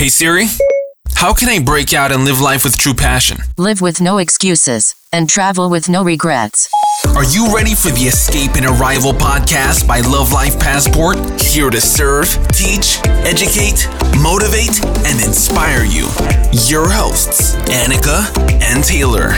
Hey Siri, how can I break out and live life with true passion? Live with no excuses and travel with no regrets. Are you ready for the Escape and Arrival podcast by Love Life Passport? Here to serve, teach, educate, motivate, and inspire you. Your hosts, Annika and Taylor.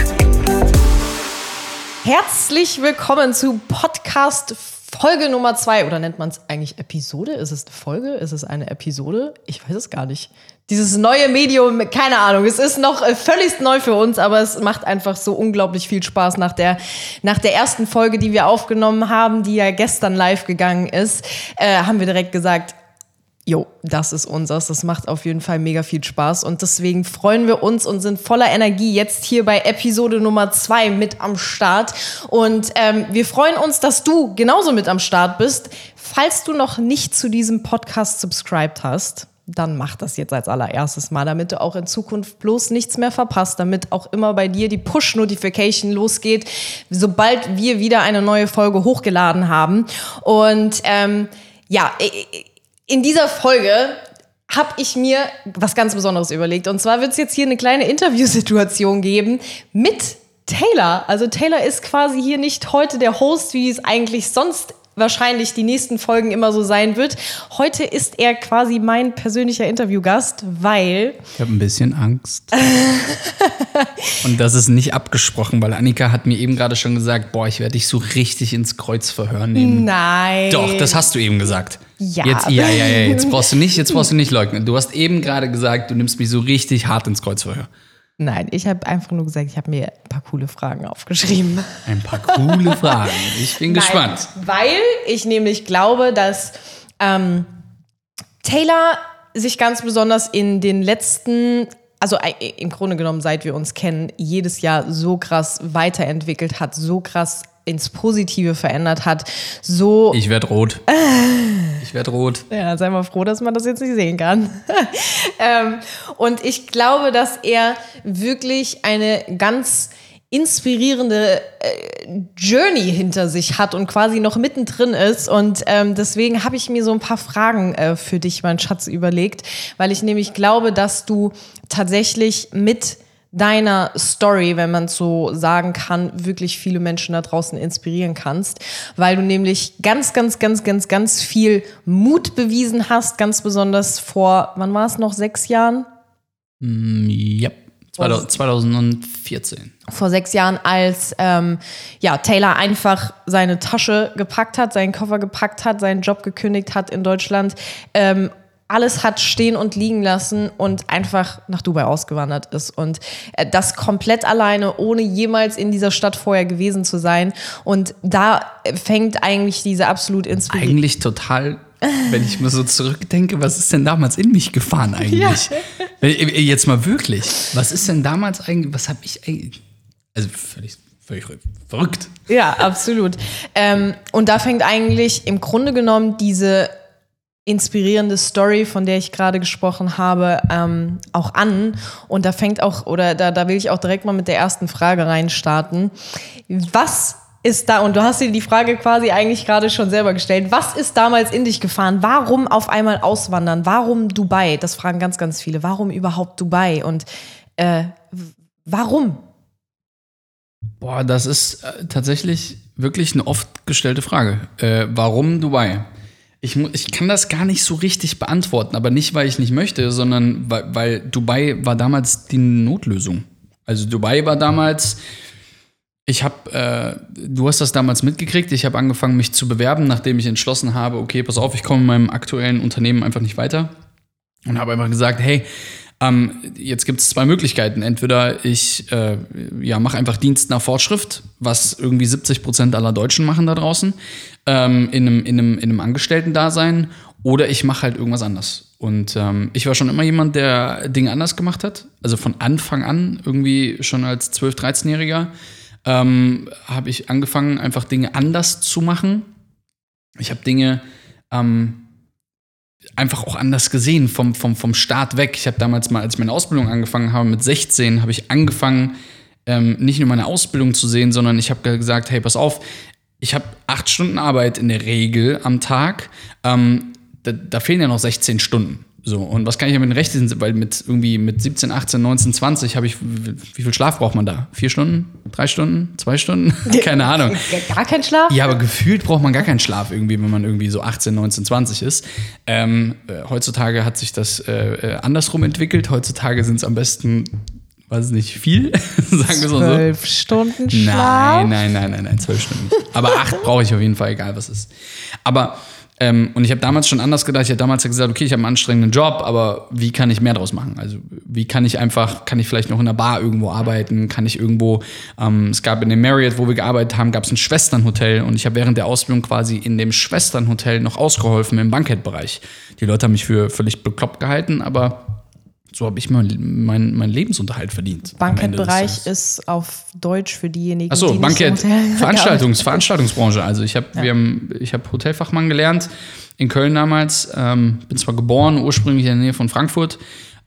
Herzlich willkommen zu Podcast Folge Nummer zwei. Oder nennt man es eigentlich Episode? Ist es eine Folge? Ist es eine Episode? Ich weiß es gar nicht. Dieses neue Medium, keine Ahnung. Es ist noch äh, völlig neu für uns, aber es macht einfach so unglaublich viel Spaß nach der, nach der ersten Folge, die wir aufgenommen haben, die ja gestern live gegangen ist, äh, haben wir direkt gesagt, Jo, das ist unseres. Das macht auf jeden Fall mega viel Spaß. Und deswegen freuen wir uns und sind voller Energie jetzt hier bei Episode Nummer zwei mit am Start. Und ähm, wir freuen uns, dass du genauso mit am Start bist. Falls du noch nicht zu diesem Podcast subscribed hast, dann mach das jetzt als allererstes mal, damit du auch in Zukunft bloß nichts mehr verpasst, damit auch immer bei dir die Push-Notification losgeht, sobald wir wieder eine neue Folge hochgeladen haben. Und ähm, ja, in dieser Folge habe ich mir was ganz Besonderes überlegt. Und zwar wird es jetzt hier eine kleine Interviewsituation geben mit Taylor. Also Taylor ist quasi hier nicht heute der Host, wie es eigentlich sonst wahrscheinlich die nächsten Folgen immer so sein wird. Heute ist er quasi mein persönlicher Interviewgast, weil. Ich habe ein bisschen Angst. Und das ist nicht abgesprochen, weil Annika hat mir eben gerade schon gesagt, boah, ich werde dich so richtig ins Kreuzverhör nehmen. Nein. Doch, das hast du eben gesagt. Ja. Jetzt, ja, ja, ja, jetzt brauchst du nicht, jetzt brauchst du nicht leugnen. Du hast eben gerade gesagt, du nimmst mich so richtig hart ins Kreuzverhör. Nein, ich habe einfach nur gesagt, ich habe mir ein paar coole Fragen aufgeschrieben. Ein paar coole Fragen. Ich bin Nein, gespannt. Weil ich nämlich glaube, dass ähm, Taylor sich ganz besonders in den letzten, also im Grunde genommen, seit wir uns kennen, jedes Jahr so krass weiterentwickelt hat, so krass ins Positive verändert hat, so. Ich werde rot. Ich werde rot. Ja, sei mal froh, dass man das jetzt nicht sehen kann. ähm, und ich glaube, dass er wirklich eine ganz inspirierende äh, Journey hinter sich hat und quasi noch mittendrin ist. Und ähm, deswegen habe ich mir so ein paar Fragen äh, für dich, mein Schatz, überlegt, weil ich nämlich glaube, dass du tatsächlich mit deiner Story, wenn man so sagen kann, wirklich viele Menschen da draußen inspirieren kannst, weil du nämlich ganz, ganz, ganz, ganz, ganz viel Mut bewiesen hast, ganz besonders vor, wann war es noch, sechs Jahren? Mm, ja, 2014. Vor sechs Jahren, als ähm, ja, Taylor einfach seine Tasche gepackt hat, seinen Koffer gepackt hat, seinen Job gekündigt hat in Deutschland ähm, alles hat stehen und liegen lassen und einfach nach Dubai ausgewandert ist. Und äh, das komplett alleine, ohne jemals in dieser Stadt vorher gewesen zu sein. Und da fängt eigentlich diese absolut inspirierende. Eigentlich total, wenn ich mir so zurückdenke, was ist denn damals in mich gefahren eigentlich? Ja. Jetzt mal wirklich. Was ist denn damals eigentlich, was habe ich eigentlich. Also völlig völlig verrückt. Ja, absolut. ähm, und da fängt eigentlich im Grunde genommen diese inspirierende Story, von der ich gerade gesprochen habe, ähm, auch an. Und da fängt auch, oder da, da will ich auch direkt mal mit der ersten Frage reinstarten. Was ist da, und du hast dir die Frage quasi eigentlich gerade schon selber gestellt, was ist damals in dich gefahren? Warum auf einmal auswandern? Warum Dubai? Das fragen ganz, ganz viele. Warum überhaupt Dubai? Und äh, warum? Boah, das ist äh, tatsächlich wirklich eine oft gestellte Frage. Äh, warum Dubai? Ich, ich kann das gar nicht so richtig beantworten, aber nicht, weil ich nicht möchte, sondern weil, weil Dubai war damals die Notlösung. Also Dubai war damals, ich habe, äh, du hast das damals mitgekriegt, ich habe angefangen, mich zu bewerben, nachdem ich entschlossen habe, okay, pass auf, ich komme in meinem aktuellen Unternehmen einfach nicht weiter. Und habe einfach gesagt, hey, ähm, jetzt gibt es zwei Möglichkeiten. Entweder ich äh, ja, mache einfach Dienst nach Fortschrift, was irgendwie 70 Prozent aller Deutschen machen da draußen, ähm, in, einem, in, einem, in einem Angestellten-Dasein, oder ich mache halt irgendwas anders. Und ähm, ich war schon immer jemand, der Dinge anders gemacht hat. Also von Anfang an, irgendwie schon als 12-, 13-Jähriger, ähm, habe ich angefangen, einfach Dinge anders zu machen. Ich habe Dinge ähm, einfach auch anders gesehen vom, vom, vom Start weg. Ich habe damals mal, als ich meine Ausbildung angefangen habe, mit 16, habe ich angefangen, ähm, nicht nur meine Ausbildung zu sehen, sondern ich habe gesagt, hey, pass auf, ich habe acht Stunden Arbeit in der Regel am Tag. Ähm, da, da, fehlen ja noch 16 Stunden. So, und was kann ich damit rechnen? Weil mit irgendwie mit 17, 18, 19, 20 habe ich, wie viel Schlaf braucht man da? Vier Stunden? Drei Stunden? Zwei Stunden? Keine Ahnung. Gar kein Schlaf? Ja, aber gefühlt braucht man gar keinen Schlaf irgendwie, wenn man irgendwie so 18, 19, 20 ist. Ähm, äh, heutzutage hat sich das äh, äh, andersrum entwickelt. Heutzutage sind es am besten, weiß ich nicht, viel, sagen wir so. Zwölf Stunden Schlaf? Nein, nein, nein, nein, nein, zwölf Stunden nicht. Aber acht brauche ich auf jeden Fall, egal was ist. Aber ähm, und ich habe damals schon anders gedacht. Ich habe damals gesagt, okay, ich habe einen anstrengenden Job, aber wie kann ich mehr draus machen? Also wie kann ich einfach, kann ich vielleicht noch in einer Bar irgendwo arbeiten? Kann ich irgendwo, ähm, es gab in dem Marriott, wo wir gearbeitet haben, gab es ein Schwesternhotel und ich habe während der Ausbildung quasi in dem Schwesternhotel noch ausgeholfen im Bankettbereich. Die Leute haben mich für völlig bekloppt gehalten, aber so habe ich meinen mein, mein Lebensunterhalt verdient. Bankettbereich ist auf Deutsch für diejenigen, Achso, die Bankett, nicht Hotel Veranstaltungs, Veranstaltungsbranche. Also ich habe, wir haben, ich habe Hotelfachmann gelernt in Köln damals. Ähm, bin zwar geboren ursprünglich in der Nähe von Frankfurt,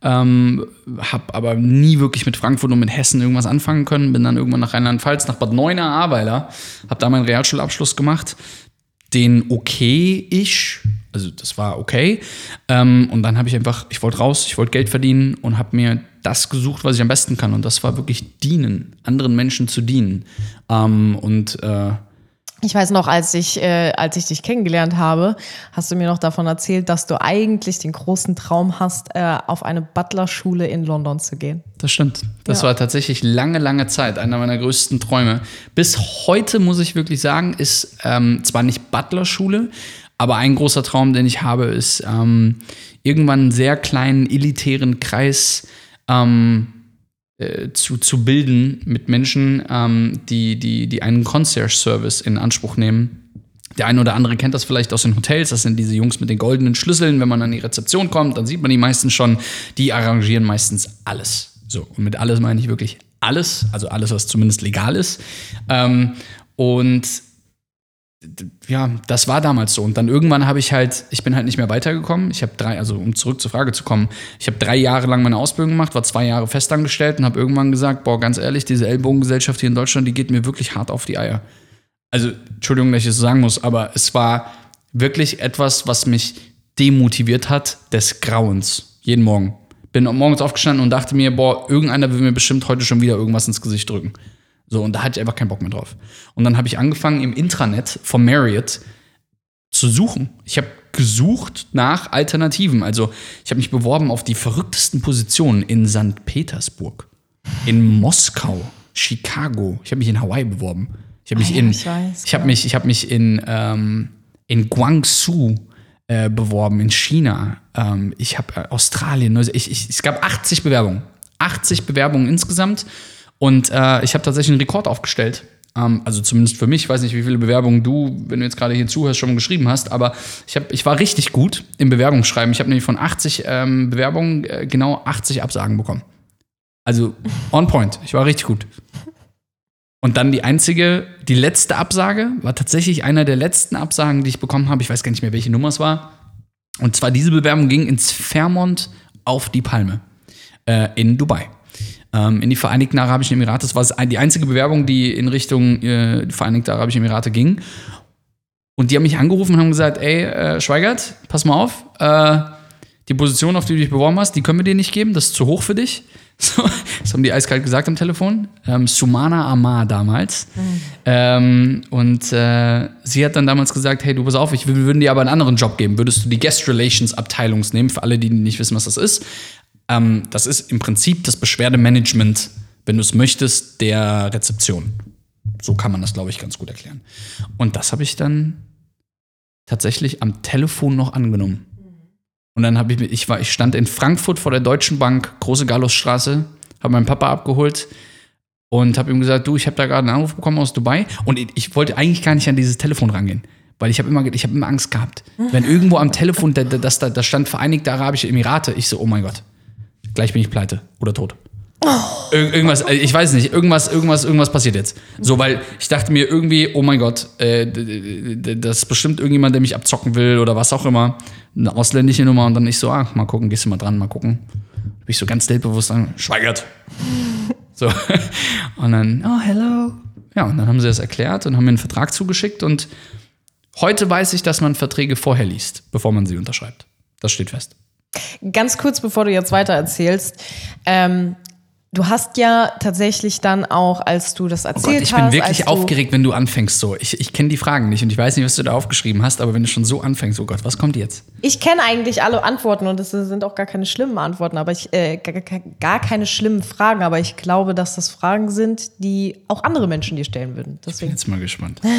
ähm, habe aber nie wirklich mit Frankfurt und mit Hessen irgendwas anfangen können. Bin dann irgendwann nach Rheinland-Pfalz, nach Bad Neuenahr-Ahrweiler, habe da meinen Realschulabschluss gemacht. Den okay ich, also das war okay. Ähm, und dann habe ich einfach, ich wollte raus, ich wollte Geld verdienen und habe mir das gesucht, was ich am besten kann. Und das war wirklich dienen, anderen Menschen zu dienen. Ähm, und äh, Ich weiß noch, als ich, äh, als ich dich kennengelernt habe, hast du mir noch davon erzählt, dass du eigentlich den großen Traum hast, äh, auf eine Butlerschule in London zu gehen. Das stimmt. Das Ja. war tatsächlich lange, lange Zeit einer meiner größten Träume. Bis heute muss ich wirklich sagen, ist ähm, zwar nicht Butlerschule, aber ein großer Traum, den ich habe, ist ähm, irgendwann einen sehr kleinen elitären Kreis ähm, äh, zu, zu bilden mit Menschen, ähm, die, die, die einen Concierge-Service in Anspruch nehmen. Der eine oder andere kennt das vielleicht aus den Hotels. Das sind diese Jungs mit den goldenen Schlüsseln. Wenn man an die Rezeption kommt, dann sieht man die meistens schon. Die arrangieren meistens alles. So, und mit alles meine ich wirklich alles. Also alles, was zumindest legal ist. Ähm, und ja, das war damals so. Und dann irgendwann habe ich halt, ich bin halt nicht mehr weitergekommen. Ich habe drei, also um zurück zur Frage zu kommen, ich habe drei Jahre lang meine Ausbildung gemacht, war zwei Jahre festangestellt und habe irgendwann gesagt, boah, ganz ehrlich, diese Ellbogengesellschaft hier in Deutschland, die geht mir wirklich hart auf die Eier also Entschuldigung, dass ich es so sagen muss, aber es war wirklich etwas, was mich demotiviert hat des Grauens. Jeden Morgen. Bin morgens aufgestanden und dachte mir, boah, irgendeiner will mir bestimmt heute schon wieder irgendwas ins Gesicht drücken. So, und da hatte ich einfach keinen Bock mehr drauf. Und dann habe ich angefangen, im Intranet vom Marriott zu suchen. Ich habe gesucht nach Alternativen. Also, ich habe mich beworben auf die verrücktesten Positionen in St. Petersburg, in Moskau, Chicago. Ich habe mich in Hawaii beworben. Ich habe mich Ah ja, in, ich weiß, ich habe mich, ich habe mich in ähm, in Guangzhou äh, beworben, in China. Ähm, ich habe äh, Australien. Neu- Ich, ich, es gab 80 Bewerbungen, 80 Bewerbungen insgesamt. Und äh, ich habe tatsächlich einen Rekord aufgestellt. Ähm, also zumindest für mich. Ich weiß nicht, wie viele Bewerbungen du, wenn du jetzt gerade hier zuhörst, schon geschrieben hast. Aber ich, hab, ich war richtig gut im Bewerbungsschreiben. Ich habe nämlich von 80 ähm, Bewerbungen äh, genau 80 Absagen bekommen. Also on point. Ich war richtig gut. Und dann die einzige, die letzte Absage war tatsächlich einer der letzten Absagen, die ich bekommen habe. Ich weiß gar nicht mehr, welche Nummer es war. Und zwar diese Bewerbung ging ins Fairmont auf die Palme äh, in Dubai. Ähm, in die Vereinigten Arabischen Emirate. Das war die einzige Bewerbung, die in Richtung äh, die Vereinigten Arabischen Emirate ging. Und die haben mich angerufen und haben gesagt, ey, äh, Schweigert, pass mal auf, äh, die Position, auf die du dich beworben hast, die können wir dir nicht geben, das ist zu hoch für dich. So, das haben die eiskalt gesagt am Telefon. Ähm, Sumana Amar damals. Ähm, und äh, sie hat dann damals gesagt, hey, du pass auf, ich, wir würden dir aber einen anderen Job geben. Würdest du die Guest Relations Abteilung nehmen, für alle, die nicht wissen, was das ist. Ähm, das ist im Prinzip das Beschwerdemanagement, wenn du es möchtest, der Rezeption. So kann man das, glaube ich, ganz gut erklären. Und das habe ich dann tatsächlich am Telefon noch angenommen. Und dann habe ich, ich war, ich stand in Frankfurt vor der Deutschen Bank, große Gallusstraße, habe meinen Papa abgeholt und habe ihm gesagt, du, ich habe da gerade einen Anruf bekommen aus Dubai und ich, wollte eigentlich gar nicht an dieses Telefon rangehen, weil ich habe immer, ich habe immer Angst gehabt, wenn irgendwo am Telefon, da, da, da stand Vereinigte Arabische Emirate, ich so, oh mein Gott, gleich bin ich pleite oder tot. Ir irgendwas, äh, ich weiß nicht, irgendwas, irgendwas, irgendwas passiert jetzt. So, weil ich dachte mir irgendwie, oh mein Gott, äh, das ist bestimmt irgendjemand, der mich abzocken will oder was auch immer. Eine ausländische Nummer und dann ich so, ah, mal gucken, gehst du mal dran, mal gucken. Bin ich so ganz selbstbewusst an, schweigert. So. Und dann, oh, hello. Ja, und dann haben sie das erklärt und haben mir einen Vertrag zugeschickt und heute weiß ich, dass man Verträge vorher liest, bevor man sie unterschreibt. Das steht fest. Ganz kurz, bevor du jetzt weiter erzählst. Ähm, du hast ja tatsächlich dann auch, als du das Oh erzählt Gott, ich hast. bin wirklich aufgeregt, wenn du anfängst so. Ich, ich kenne die Fragen nicht und ich weiß nicht, was du da aufgeschrieben hast, aber wenn du schon so anfängst, oh Gott, was kommt jetzt? Ich kenne eigentlich alle Antworten und es sind auch gar keine schlimmen Antworten, aber ich äh, gar, gar- keine schlimmen Fragen, aber ich glaube, dass das Fragen sind, die auch andere Menschen dir stellen würden. Bin Deswegen. jetzt mal gespannt.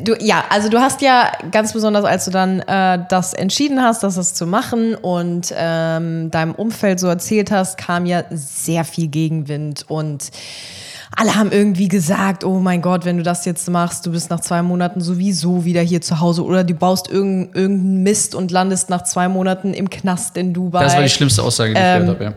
Du, ja, also du hast ja ganz besonders, als du dann äh, das entschieden hast, das, das zu machen und ähm, deinem Umfeld so erzählt hast, kam ja sehr viel Gegenwind und alle haben irgendwie gesagt, oh mein Gott, wenn du das jetzt machst, du bist nach zwei Monaten sowieso wieder hier zu Hause oder du baust irgendeinen irgendeinen Mist und landest nach zwei Monaten im Knast in Dubai. Das war die schlimmste Aussage, die ich Ähm, gehört habe,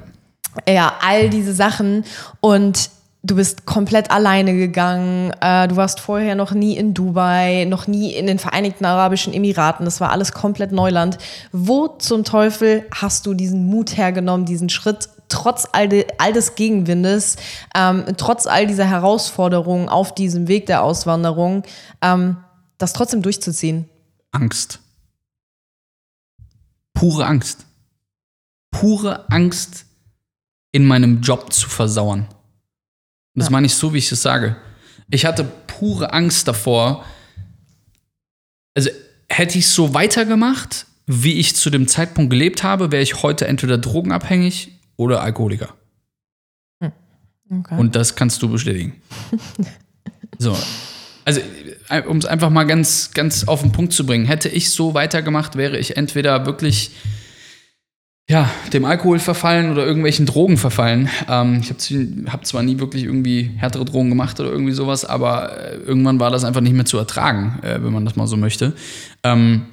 ja. Ja, all diese Sachen. Und du bist komplett alleine gegangen. Äh, du warst vorher noch nie in Dubai, noch nie in den Vereinigten Arabischen Emiraten. Das war alles komplett Neuland. Wo zum Teufel hast du diesen Mut hergenommen, diesen Schritt? Trotz all, de, all des Gegenwindes, ähm, trotz all dieser Herausforderungen auf diesem Weg der Auswanderung, ähm, das trotzdem durchzuziehen. Angst. Pure Angst. Pure Angst, in meinem Job zu versauern. Und das meine ich so, wie ich es sage. Ich hatte pure Angst davor. Also hätte ich so weitergemacht, wie ich zu dem Zeitpunkt gelebt habe, wäre ich heute entweder drogenabhängig oder Alkoholiker. Okay. Und das kannst du bestätigen. so. Also, um es einfach mal ganz, ganz auf den Punkt zu bringen, hätte ich so weitergemacht, wäre ich entweder wirklich ja, dem Alkohol verfallen oder irgendwelchen Drogen verfallen. Ähm, ich habe hab zwar nie wirklich irgendwie härtere Drogen gemacht oder irgendwie sowas, aber äh, irgendwann war das einfach nicht mehr zu ertragen, äh, wenn man das mal so möchte. Ähm,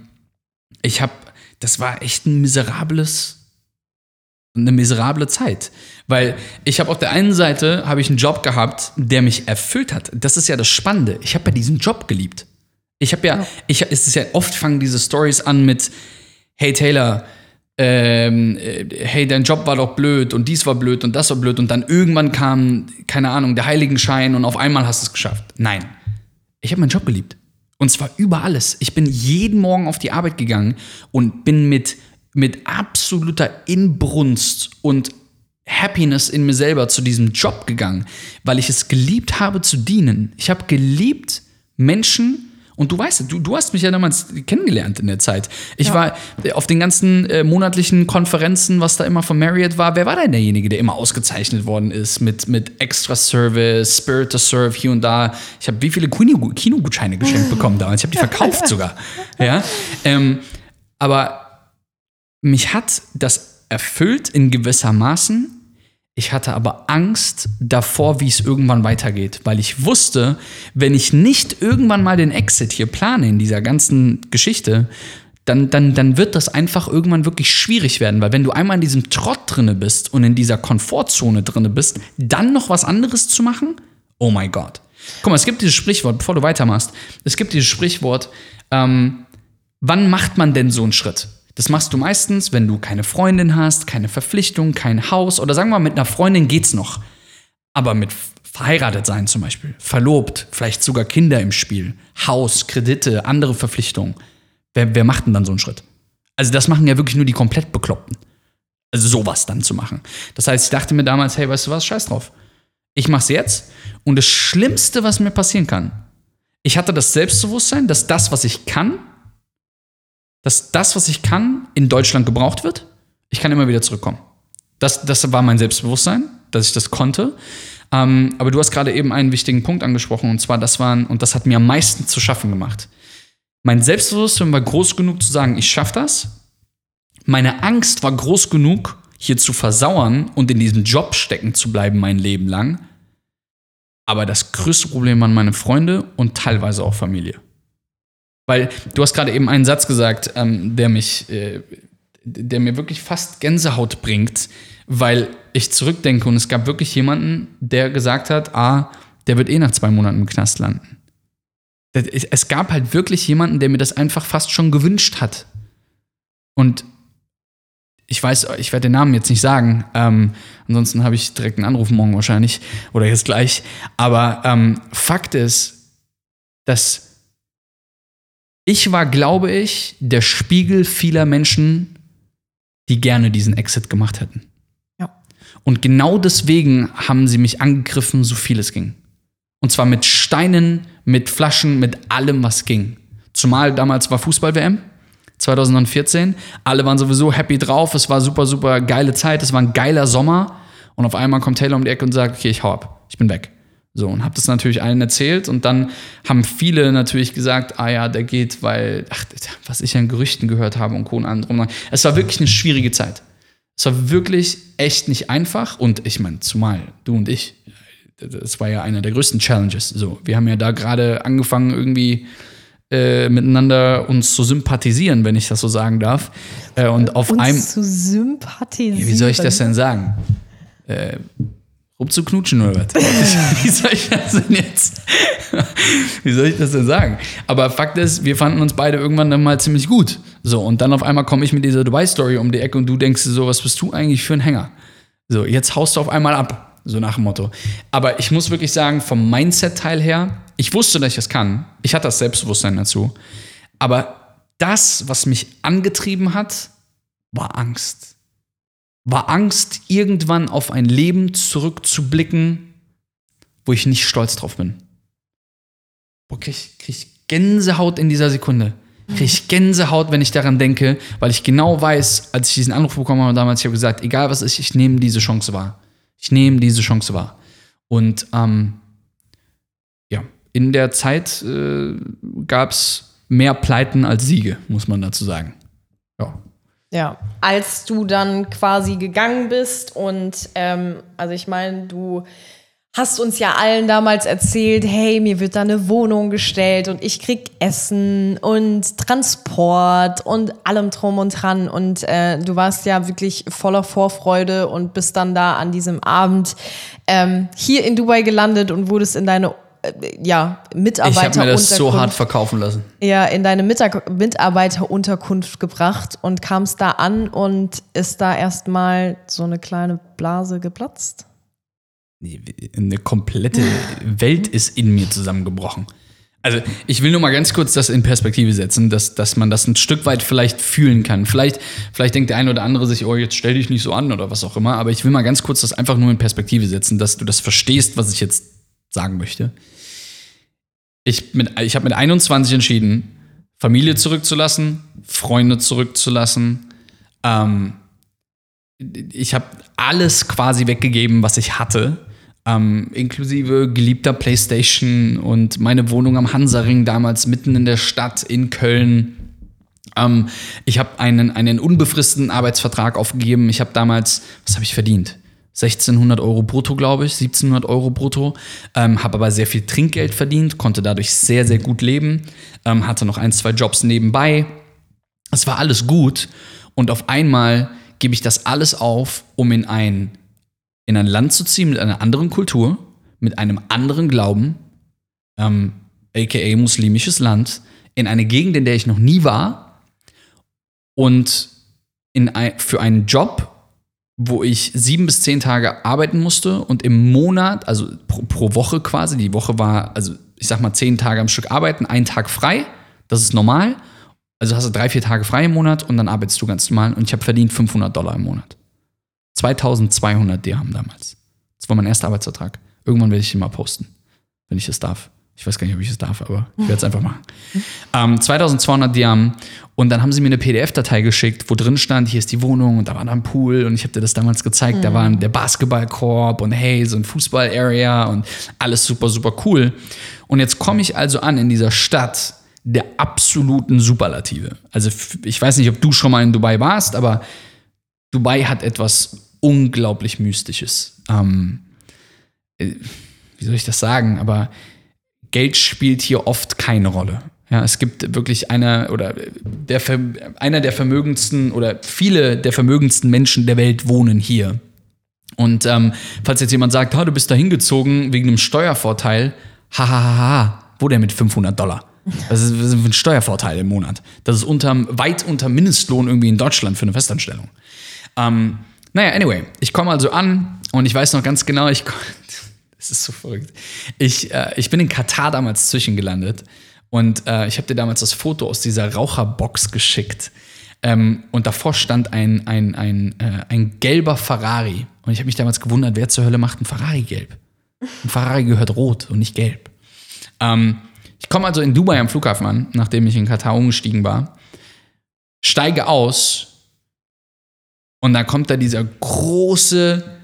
ich habe, das war echt ein miserables eine miserable Zeit, weil ich habe auf der einen Seite habe ich einen Job gehabt, der mich erfüllt hat. Das ist ja das Spannende. Ich habe ja diesen Job geliebt. Ich habe ja, ich es ist ja oft fangen diese Stories an mit Hey Taylor, ähm, äh, hey, dein Job war doch blöd und dies war blöd und das war blöd und dann irgendwann kam, keine Ahnung, der Heiligenschein und auf einmal hast du es geschafft. Nein, ich habe meinen Job geliebt. Und zwar über alles. Ich bin jeden Morgen auf die Arbeit gegangen und bin mit, mit absoluter Inbrunst und Happiness in mir selber zu diesem Job gegangen, weil ich es geliebt habe zu dienen. Ich habe geliebt, Menschen und du weißt, du, du hast mich ja damals kennengelernt in der Zeit. Ich war auf den ganzen äh, monatlichen Konferenzen, was da immer von Marriott war. Wer war denn derjenige, der immer ausgezeichnet worden ist mit, mit Extra Service, Spirit to Serve, hier und da? Ich habe wie viele Kino- Kinogutscheine geschenkt bekommen damals. Ich habe die verkauft sogar. Ja? Ähm, aber mich hat das erfüllt in gewisser Maßen. Ich hatte aber Angst davor, wie es irgendwann weitergeht, weil ich wusste, wenn ich nicht irgendwann mal den Exit hier plane in dieser ganzen Geschichte, dann, dann, dann wird das einfach irgendwann wirklich schwierig werden, weil wenn du einmal in diesem Trott drinne bist und in dieser Komfortzone drinne bist, dann noch was anderes zu machen, oh mein Gott. Guck mal, es gibt dieses Sprichwort, bevor du weitermachst, es gibt dieses Sprichwort, ähm, wann macht man denn so einen Schritt? Das machst du meistens, wenn du keine Freundin hast, keine Verpflichtung, kein Haus oder sagen wir mal, mit einer Freundin geht's noch. Aber mit verheiratet sein zum Beispiel, verlobt, vielleicht sogar Kinder im Spiel, Haus, Kredite, andere Verpflichtungen. Wer, wer macht denn dann so einen Schritt? Also das machen ja wirklich nur die komplett Bekloppten. Also sowas dann zu machen. Das heißt, ich dachte mir damals, hey, weißt du was, scheiß drauf. Ich mach's jetzt. Und das Schlimmste, was mir passieren kann, ich hatte das Selbstbewusstsein, dass das, was ich kann, dass das, was ich kann, in Deutschland gebraucht wird. Ich kann immer wieder zurückkommen. Das, das war mein Selbstbewusstsein, dass ich das konnte. Ähm, aber du hast gerade eben einen wichtigen Punkt angesprochen, und zwar das waren, und das hat mir am meisten zu schaffen gemacht. Mein Selbstbewusstsein war groß genug zu sagen, ich schaffe das. Meine Angst war groß genug, hier zu versauern und in diesem Job stecken zu bleiben mein Leben lang. Aber das größte Problem waren meine Freunde und teilweise auch Familie. Weil du hast gerade eben einen Satz gesagt, ähm, der mich, äh, der mir wirklich fast Gänsehaut bringt, weil ich zurückdenke und es gab wirklich jemanden, der gesagt hat, ah, der wird eh nach zwei Monaten im Knast landen. Es gab halt wirklich jemanden, der mir das einfach fast schon gewünscht hat. Und ich weiß, ich werde den Namen jetzt nicht sagen, ähm, ansonsten habe ich direkt einen Anruf morgen wahrscheinlich oder jetzt gleich. Aber ähm, Fakt ist, dass ich war, glaube ich, der Spiegel vieler Menschen die gerne diesen Exit gemacht hätten. Ja. Und genau deswegen haben sie mich angegriffen, so viel es ging. Und zwar mit Steinen, mit Flaschen, mit allem, was ging. Zumal damals war Fußball-WM, 2014. Alle waren sowieso happy drauf. Es war super, super geile Zeit. Es war ein geiler Sommer. Und auf einmal kommt Taylor um die Ecke und sagt, okay, ich hau ab. Ich bin weg. So, und hab das natürlich allen erzählt. Und dann haben viele natürlich gesagt, ah ja, der geht, weil, ach, was ich an Gerüchten gehört habe und Co. und anderem. Es war wirklich eine schwierige Zeit. Es war wirklich echt nicht einfach. Und ich meine, zumal du und ich, das war ja einer der größten Challenges. So, wir haben ja da gerade angefangen, irgendwie äh, miteinander uns zu sympathisieren, wenn ich das so sagen darf. Äh, und auf Uns einem. zu sympathisieren. Wie soll ich das denn sagen? Äh, rumzuknutschen oder was? Wie soll ich das denn jetzt? Wie soll ich das denn sagen? Aber Fakt ist, wir fanden uns beide irgendwann dann mal ziemlich gut. So, und dann auf einmal komme ich mit dieser Dubai-Story um die Ecke und du denkst dir so, was bist du eigentlich für ein Hänger? So, jetzt haust du auf einmal ab. So nach dem Motto. Aber ich muss wirklich sagen, vom Mindset-Teil her, ich wusste, dass ich das kann. Ich hatte das Selbstbewusstsein dazu. Aber das, was mich angetrieben hat, war Angst. War Angst, irgendwann auf ein Leben zurückzublicken, wo ich nicht stolz drauf bin. Boah, krieg, ich- krieg Gänsehaut in dieser Sekunde. Krieg ich Gänsehaut, wenn ich daran denke, weil ich genau weiß, als ich diesen Anruf bekommen habe damals, ich habe gesagt, egal was ist, ich nehme diese Chance wahr. Ich nehme diese Chance wahr. Und ähm, ja, in der Zeit äh, gab es mehr Pleiten als Siege, muss man dazu sagen. Ja. Ja, als du dann quasi gegangen bist und ähm, also ich meine, du hast uns ja allen damals erzählt, hey, mir wird da eine Wohnung gestellt und ich krieg Essen und Transport und allem drum und dran. Und äh, du warst ja wirklich voller Vorfreude und bist dann da an diesem Abend ähm, hier in Dubai gelandet und wurdest in deine ja, Ich habe mir das so hart verkaufen lassen. ja, in deine Mitar Mitarbeiterunterkunft gebracht und kamst da an und ist da erstmal so eine kleine Blase geplatzt? Eine komplette Welt ist in mir zusammengebrochen. Also, ich will nur mal ganz kurz das in Perspektive setzen, dass, dass man das ein Stück weit vielleicht fühlen kann. Vielleicht, vielleicht denkt der eine oder andere sich, oh, jetzt stell dich nicht so an oder was auch immer, aber ich will mal ganz kurz das einfach nur in Perspektive setzen, dass du das verstehst, was ich jetzt sagen möchte. Ich, mit- ich habe mit 21 entschieden, Familie zurückzulassen, Freunde zurückzulassen. Ähm, ich habe alles quasi weggegeben, was ich hatte. Ähm, inklusive geliebter Playstation und meine Wohnung am Hansaring damals mitten in der Stadt in Köln. Ähm, ich habe einen, einen unbefristeten Arbeitsvertrag aufgegeben. Ich habe damals, was habe ich verdient? 1600 Euro brutto, glaube ich, 1700 Euro brutto. Ähm, habe aber sehr viel Trinkgeld verdient, konnte dadurch sehr, sehr gut leben. Ähm, hatte noch ein, zwei Jobs nebenbei. Es war alles gut. Und auf einmal gebe ich das alles auf, um in ein, in ein Land zu ziehen mit einer anderen Kultur, mit einem anderen Glauben, ähm, aka muslimisches Land, in eine Gegend, in der ich noch nie war und in ein, für einen Job, wo ich sieben bis zehn Tage arbeiten musste und im Monat, also pro, pro Woche quasi, die Woche war, also ich sag mal zehn Tage am Stück arbeiten, einen Tag frei, das ist normal. Also hast du drei, vier Tage frei im Monat und dann arbeitest du ganz normal und ich habe verdient 500 Dollar im Monat. 2200 Dirham damals. Das war mein erster Arbeitsvertrag. Irgendwann werde ich ihn mal posten, wenn ich es darf. Ich weiß gar nicht, ob ich es darf, aber ich werde es einfach machen. Ähm, 2200 Dirham. Und dann haben sie mir eine PDF-Datei geschickt, wo drin stand, hier ist die Wohnung und da war dann ein Pool und ich habe dir das damals gezeigt. Da war der Basketballkorb und hey, so ein Fußball-Area und alles super, super cool. Und jetzt komme ich also an in dieser Stadt der absoluten Superlative. Also ich weiß nicht, ob du schon mal in Dubai warst, aber Dubai hat etwas unglaublich Mystisches. Ähm, äh, wie soll ich das sagen? Aber Geld spielt hier oft keine Rolle. Ja, es gibt wirklich einer oder der, einer der vermögendsten oder viele der vermögendsten Menschen der Welt wohnen hier. Und ähm, falls jetzt jemand sagt, ha, du bist da hingezogen wegen einem Steuervorteil, hahaha, wo der mit 500 Dollar? Das ist, das ist ein Steuervorteil im Monat. Das ist unterm, weit unter Mindestlohn irgendwie in Deutschland für eine Festanstellung. Ähm, naja, anyway, ich komme also an und ich weiß noch ganz genau, ich das ist so verrückt. Ich, äh, ich bin in Katar damals zwischengelandet und äh, ich habe dir damals das Foto aus dieser Raucherbox geschickt. Ähm, und davor stand ein, ein, ein, äh, ein gelber Ferrari. Und ich habe mich damals gewundert, wer zur Hölle macht ein Ferrari gelb? Ein Ferrari gehört rot und nicht gelb. Ähm, ich komme also in Dubai am Flughafen an, nachdem ich in Katar umgestiegen war, steige aus und dann kommt da dieser große,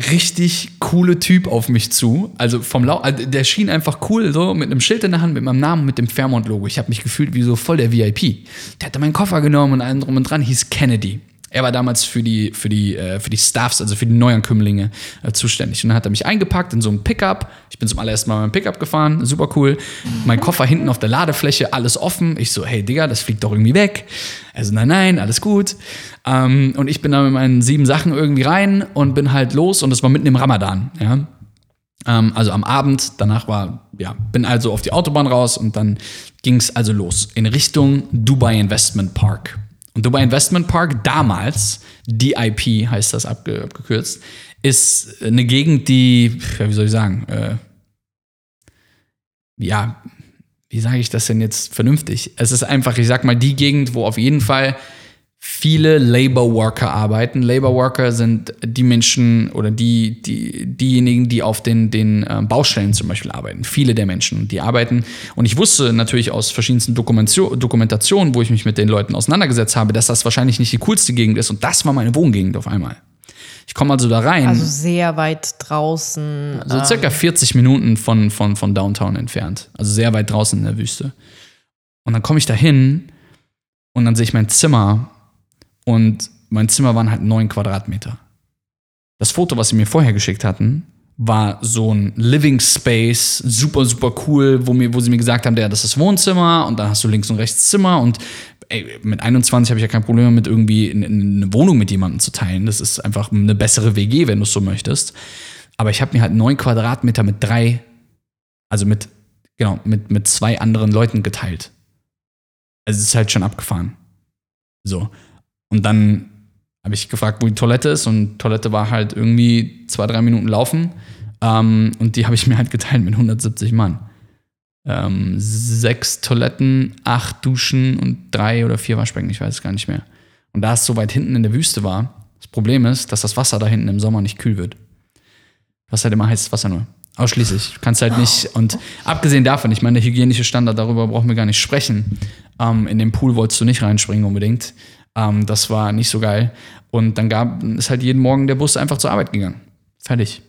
richtig coole Typ auf mich zu. Also vom Lau also der schien einfach cool, so mit einem Schild in der Hand, mit meinem Namen, mit dem Fairmont-Logo. Ich habe mich gefühlt wie so voll der VIP. Der hatte meinen Koffer genommen und allem drum und dran, hieß Kennedy. Er war damals für die, für die, äh, für die Staffs, also für die Neuankömmlinge äh, zuständig. Und dann hat er mich eingepackt in so ein Pickup. Ich bin zum allerersten Mal mit meinem Pickup gefahren, super cool. Mein Koffer hinten auf der Ladefläche, alles offen. Ich so, hey Digga, das fliegt doch irgendwie weg. Also nein, nein, alles gut. Ähm, und ich bin da mit meinen sieben Sachen irgendwie rein und bin halt los. Und das war mitten im Ramadan, ja. Ähm, also am Abend, danach war, ja, bin also auf die Autobahn raus und dann ging es also los in Richtung Dubai Investment Park. Und Dubai Investment Park damals, DIP heißt das abge abgekürzt, ist eine Gegend, die, wie soll ich sagen, äh, ja, wie sage ich das denn jetzt vernünftig? Es ist einfach, ich sag mal, die Gegend, wo auf jeden Fall viele Labor Worker arbeiten. Labor Worker sind die Menschen oder die, die, diejenigen, die auf den, den äh, Baustellen zum Beispiel arbeiten. Viele der Menschen, die arbeiten. Und ich wusste natürlich aus verschiedensten Dokumentation, Dokumentationen, wo ich mich mit den Leuten auseinandergesetzt habe, dass das wahrscheinlich nicht die coolste Gegend ist. Und das war meine Wohngegend auf einmal. Ich komme also da rein. Also sehr weit draußen. So ähm, circa 40 Minuten von, von, von Downtown entfernt. Also sehr weit draußen in der Wüste. Und dann komme ich da hin und dann sehe ich mein Zimmer und mein Zimmer waren halt neun Quadratmeter. Das Foto, was sie mir vorher geschickt hatten, war so ein Living Space, super, super cool, wo, mir, wo sie mir gesagt haben, ja, das ist das Wohnzimmer und dann hast du links und rechts Zimmer und ey, mit 21 habe ich ja kein Problem damit, irgendwie eine Wohnung mit jemandem zu teilen. Das ist einfach eine bessere WG, wenn du es so möchtest. Aber ich habe mir halt neun Quadratmeter mit drei, also mit, genau, mit, mit zwei anderen Leuten geteilt. Also es ist halt schon abgefahren. So. Und dann habe ich gefragt, wo die Toilette ist und Toilette war halt irgendwie zwei, drei Minuten laufen. Ähm, und die habe ich mir halt geteilt mit 170 Mann. Ähm, sechs Toiletten, acht Duschen und drei oder vier Waschbecken, ich weiß es gar nicht mehr. Und da es so weit hinten in der Wüste war, das Problem ist, dass das Wasser da hinten im Sommer nicht kühl wird. Hast halt immer heißes Wasser nur. Ausschließlich. Du kannst halt nicht. Und abgesehen davon, ich meine, der hygienische Standard, darüber brauchen wir gar nicht sprechen. Ähm, in den Pool wolltest du nicht reinspringen unbedingt. Ähm, das war nicht so geil. Und dann gab, ist halt jeden Morgen der Bus einfach zur Arbeit gegangen. Fertig.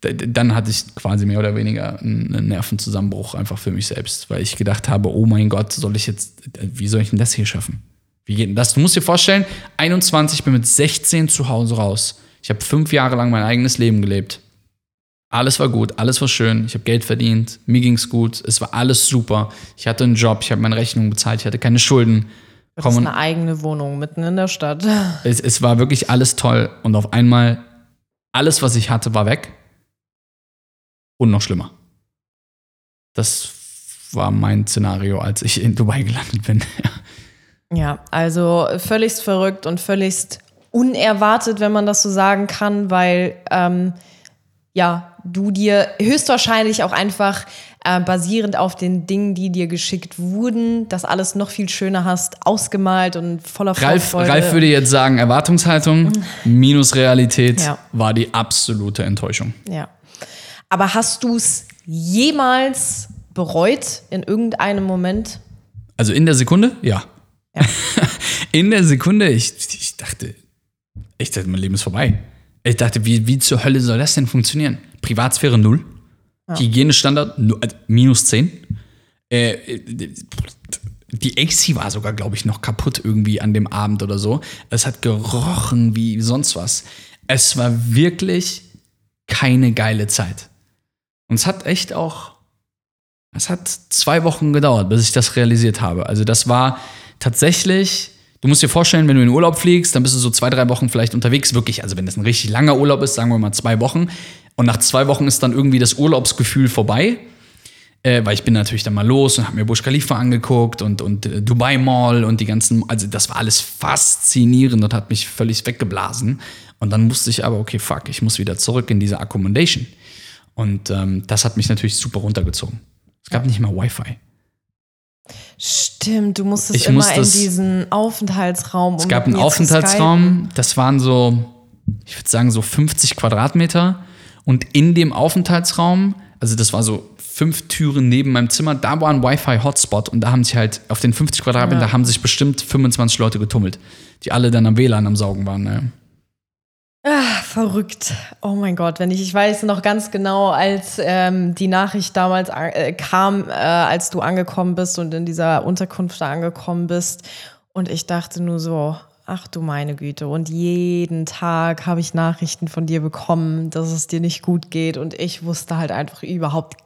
Dann hatte ich quasi mehr oder weniger einen Nervenzusammenbruch einfach für mich selbst, weil ich gedacht habe, oh mein Gott, soll ich jetzt, wie soll ich denn das hier schaffen? Wie geht denn das? Du musst dir vorstellen, 21, bin mit 16 zu Hause raus. Ich habe fünf Jahre lang mein eigenes Leben gelebt. Alles war gut, alles war schön, ich habe Geld verdient, mir ging es gut, es war alles super. Ich hatte einen Job, ich habe meine Rechnung bezahlt, ich hatte keine Schulden. Das ist eine eigene Wohnung mitten in der Stadt. Es, es war wirklich alles toll und auf einmal alles, was ich hatte, war weg. Und noch schlimmer. Das war mein Szenario, als ich in Dubai gelandet bin. ja, also völligst verrückt und völligst unerwartet, wenn man das so sagen kann, weil ähm, ja, du dir höchstwahrscheinlich auch einfach äh, basierend auf den Dingen, die dir geschickt wurden, das alles noch viel schöner hast, ausgemalt und voller Ralf, Vorfreude. Ralf würde jetzt sagen, Erwartungshaltung minus Realität ja. war die absolute Enttäuschung. Ja. Aber hast du es jemals bereut in irgendeinem Moment? Also in der Sekunde? Ja. ja. in der Sekunde, ich, ich dachte, ich dachte, mein Leben ist vorbei. Ich dachte, wie, wie zur Hölle soll das denn funktionieren? Privatsphäre null. Ja. Hygienestandard äh, minus 10. Äh, die AC war sogar, glaube ich, noch kaputt irgendwie an dem Abend oder so. Es hat gerochen wie sonst was. Es war wirklich keine geile Zeit. Und es hat echt auch, es hat zwei Wochen gedauert, bis ich das realisiert habe. Also das war tatsächlich Du musst dir vorstellen, wenn du in Urlaub fliegst, dann bist du so zwei, drei Wochen vielleicht unterwegs, wirklich. Also wenn das ein richtig langer Urlaub ist, sagen wir mal zwei Wochen. Und nach zwei Wochen ist dann irgendwie das Urlaubsgefühl vorbei. Äh, weil ich bin natürlich dann mal los und habe mir Burj Khalifa angeguckt und, und äh, Dubai Mall und die ganzen, also das war alles faszinierend und hat mich völlig weggeblasen. Und dann musste ich aber, okay, fuck, ich muss wieder zurück in diese Accommodation. Und ähm, das hat mich natürlich super runtergezogen. Es gab nicht mal Wi-Fi. Stimmt, du musstest Ich immer muss in diesen Aufenthaltsraum. Es gab einen Aufenthaltsraum, das waren so, ich würde sagen, so 50 Quadratmeter. Und in dem Aufenthaltsraum, also das war so fünf Türen neben meinem Zimmer, da war ein Wi-Fi-Hotspot und da haben sich halt auf den 50 Quadratmetern, da haben sich bestimmt 25 Leute getummelt, die alle dann am WLAN am Saugen waren. Ne? Ah, verrückt. Oh mein Gott, wenn ich, ich weiß noch ganz genau, als ähm, die Nachricht damals äh, kam, äh, als du angekommen bist und in dieser Unterkunft da angekommen bist. Und ich dachte nur so, ach du meine Güte. Und jeden Tag habe ich Nachrichten von dir bekommen, dass es dir nicht gut geht. Und ich wusste halt einfach überhaupt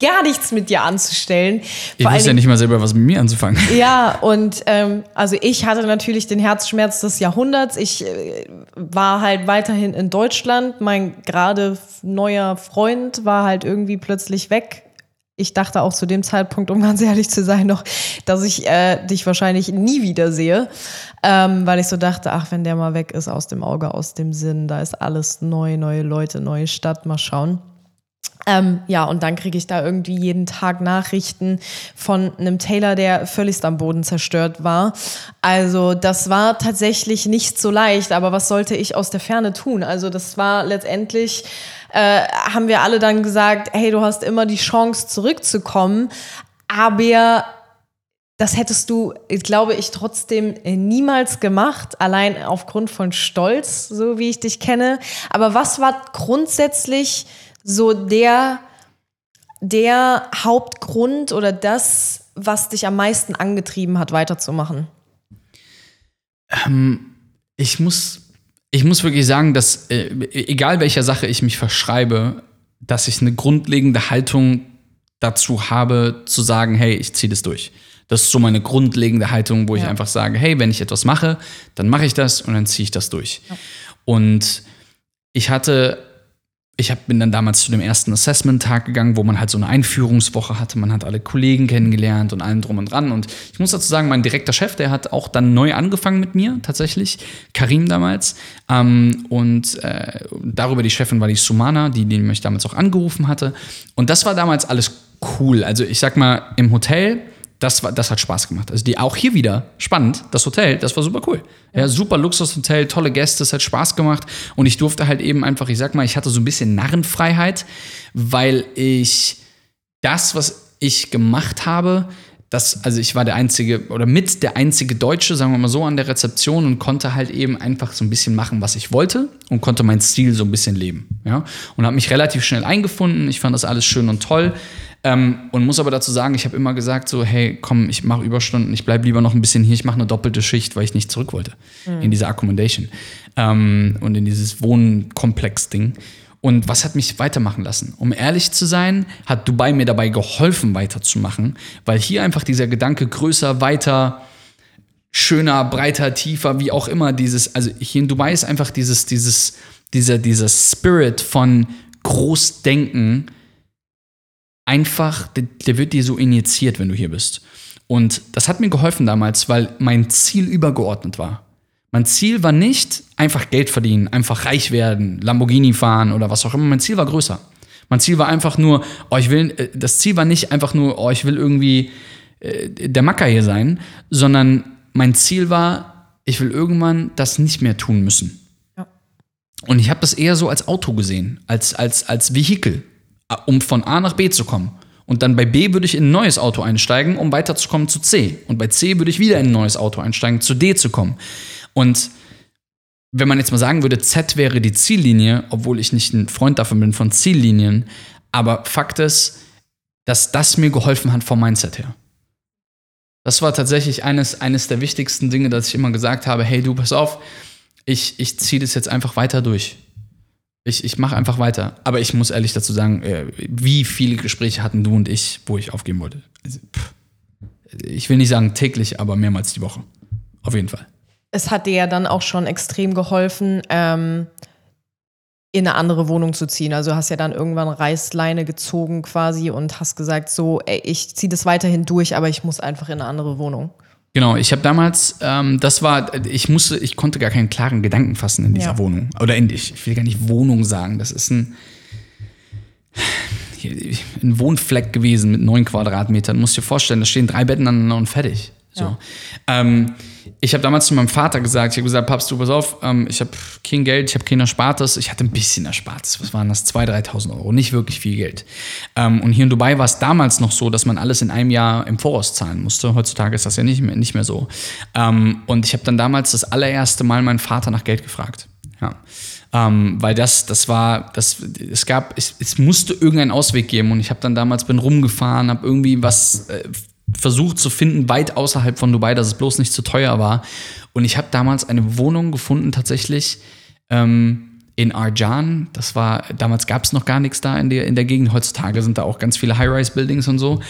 gar nichts mit dir anzustellen. Ich Vor wusste ja nicht mal selber, was mit mir anzufangen. ja, und ähm, also ich hatte natürlich den Herzschmerz des Jahrhunderts. Ich äh, war halt weiterhin in Deutschland. Mein gerade neuer Freund war halt irgendwie plötzlich weg. Ich dachte auch zu dem Zeitpunkt, um ganz ehrlich zu sein, noch, dass ich äh, dich wahrscheinlich nie wiedersehe. Ähm, weil ich so dachte, ach, wenn der mal weg ist, aus dem Auge, aus dem Sinn, da ist alles neu, neue Leute, neue Stadt, mal schauen. Ähm, ja, und dann kriege ich da irgendwie jeden Tag Nachrichten von einem Taylor, der völligst am Boden zerstört war. Also das war tatsächlich nicht so leicht, aber was sollte ich aus der Ferne tun? Also das war letztendlich, äh, haben wir alle dann gesagt, hey, du hast immer die Chance zurückzukommen, aber das hättest du, glaube ich, trotzdem niemals gemacht, allein aufgrund von Stolz, so wie ich dich kenne. Aber was war grundsätzlich so der, der Hauptgrund oder das, was dich am meisten angetrieben hat, weiterzumachen? Ich muss, ich muss wirklich sagen, dass äh, egal welcher Sache ich mich verschreibe, dass ich eine grundlegende Haltung dazu habe, zu sagen, hey, ich ziehe das durch. Das ist so meine grundlegende Haltung, wo ich Ja. einfach sage, hey, wenn ich etwas mache, dann mache ich das und dann ziehe ich das durch. Und ich hatte, ich hab, bin dann damals zu dem ersten Assessment-Tag gegangen, wo man halt so eine Einführungswoche hatte. Man hat alle Kollegen kennengelernt und allem drum und dran. Und ich muss dazu sagen, mein direkter Chef, der hat auch dann neu angefangen mit mir, tatsächlich. Karim damals. Ähm, und äh, darüber die Chefin war die Sumana, die, die mich damals auch angerufen hatte. Und das war damals alles cool. Also ich sag mal, im Hotel das, war, das hat Spaß gemacht. Also die auch hier wieder spannend. Das Hotel, das war super cool. Ja, super Luxushotel, tolle Gäste, es hat Spaß gemacht. Und ich durfte halt eben einfach, ich sag mal, ich hatte so ein bisschen Narrenfreiheit, weil ich das, was ich gemacht habe, das, also ich war der einzige oder mit der einzige Deutsche, sagen wir mal so, an der Rezeption und konnte halt eben einfach so ein bisschen machen, was ich wollte und konnte mein Stil so ein bisschen leben. Ja? Und habe mich relativ schnell eingefunden. Ich fand das alles schön und toll. Ähm, und muss aber dazu sagen, ich habe immer gesagt, so, hey, komm, ich mache Überstunden, ich bleibe lieber noch ein bisschen hier, ich mache eine doppelte Schicht, weil ich nicht zurück wollte in diese Accommodation ähm, und in dieses Wohnkomplex-Ding. Und was hat mich weitermachen lassen? Um ehrlich zu sein, hat Dubai mir dabei geholfen, weiterzumachen, weil hier einfach dieser Gedanke größer, weiter, schöner, breiter, tiefer, wie auch immer, dieses, also hier in Dubai ist einfach dieses, dieses, dieser, dieser Spirit von Großdenken einfach, der, der wird dir so injiziert, wenn du hier bist. Und das hat mir geholfen damals, weil mein Ziel übergeordnet war. Mein Ziel war nicht einfach Geld verdienen, einfach reich werden, Lamborghini fahren oder was auch immer. Mein Ziel war größer. Mein Ziel war einfach nur, oh, ich will, äh, das Ziel war nicht einfach nur, oh, ich will irgendwie äh, der Macker hier sein, sondern mein Ziel war, ich will irgendwann das nicht mehr tun müssen. Ja. Und ich habe das eher so als Auto gesehen, als, als, als Vehikel, um von A nach B zu kommen. Und dann bei B würde ich in ein neues Auto einsteigen, um weiterzukommen zu C. Und bei C würde ich wieder in ein neues Auto einsteigen, zu D zu kommen. Und wenn man jetzt mal sagen würde, Z wäre die Ziellinie, obwohl ich nicht ein Freund davon bin von Ziellinien, aber Fakt ist, dass das mir geholfen hat vom Mindset her. Das war tatsächlich eines, eines der wichtigsten Dinge, dass ich immer gesagt habe, hey du, pass auf, ich, ich ziehe das jetzt einfach weiter durch. Ich, ich mache einfach weiter. Aber ich muss ehrlich dazu sagen, äh, wie viele Gespräche hatten du und ich, wo ich aufgeben wollte? Also, ich will nicht sagen täglich, aber mehrmals die Woche. Auf jeden Fall. Es hat dir ja dann auch schon extrem geholfen, ähm, in eine andere Wohnung zu ziehen. Also hast ja dann irgendwann Reißleine gezogen quasi und hast gesagt, so, ey, ich ziehe das weiterhin durch, aber ich muss einfach in eine andere Wohnung. Genau, ich habe damals, ähm, das war, ich musste, ich konnte gar keinen klaren Gedanken fassen in dieser Ja. Wohnung. Oder in, ich, ich will gar nicht Wohnung sagen, das ist ein, ein Wohnfleck gewesen mit neun Quadratmetern. Du musst dir vorstellen, da stehen drei Betten aneinander und fertig. So. Ja. Ähm, ich habe damals zu meinem Vater gesagt, ich habe gesagt, Papst, du pass auf, ähm, ich habe kein Geld, ich habe kein Erspartes. Ich hatte ein bisschen Erspartes. Was waren das? 2.000, 3.000 Euro. Nicht wirklich viel Geld. Ähm, und hier in Dubai war es damals noch so, dass man alles in einem Jahr im Voraus zahlen musste. Heutzutage ist das ja nicht mehr, nicht mehr so. Ähm, und ich habe dann damals das allererste Mal meinen Vater nach Geld gefragt. Ja. Ähm, weil das, das war, das, es gab, es, es musste irgendeinen Ausweg geben und ich habe dann damals bin rumgefahren, habe irgendwie was äh, versucht zu finden, weit außerhalb von Dubai, dass es bloß nicht zu teuer war. Und ich habe damals eine Wohnung gefunden, tatsächlich ähm, in Arjan. Das war, damals gab es noch gar nichts da in der, in der Gegend. Heutzutage sind da auch ganz viele High-Rise-Buildings und so.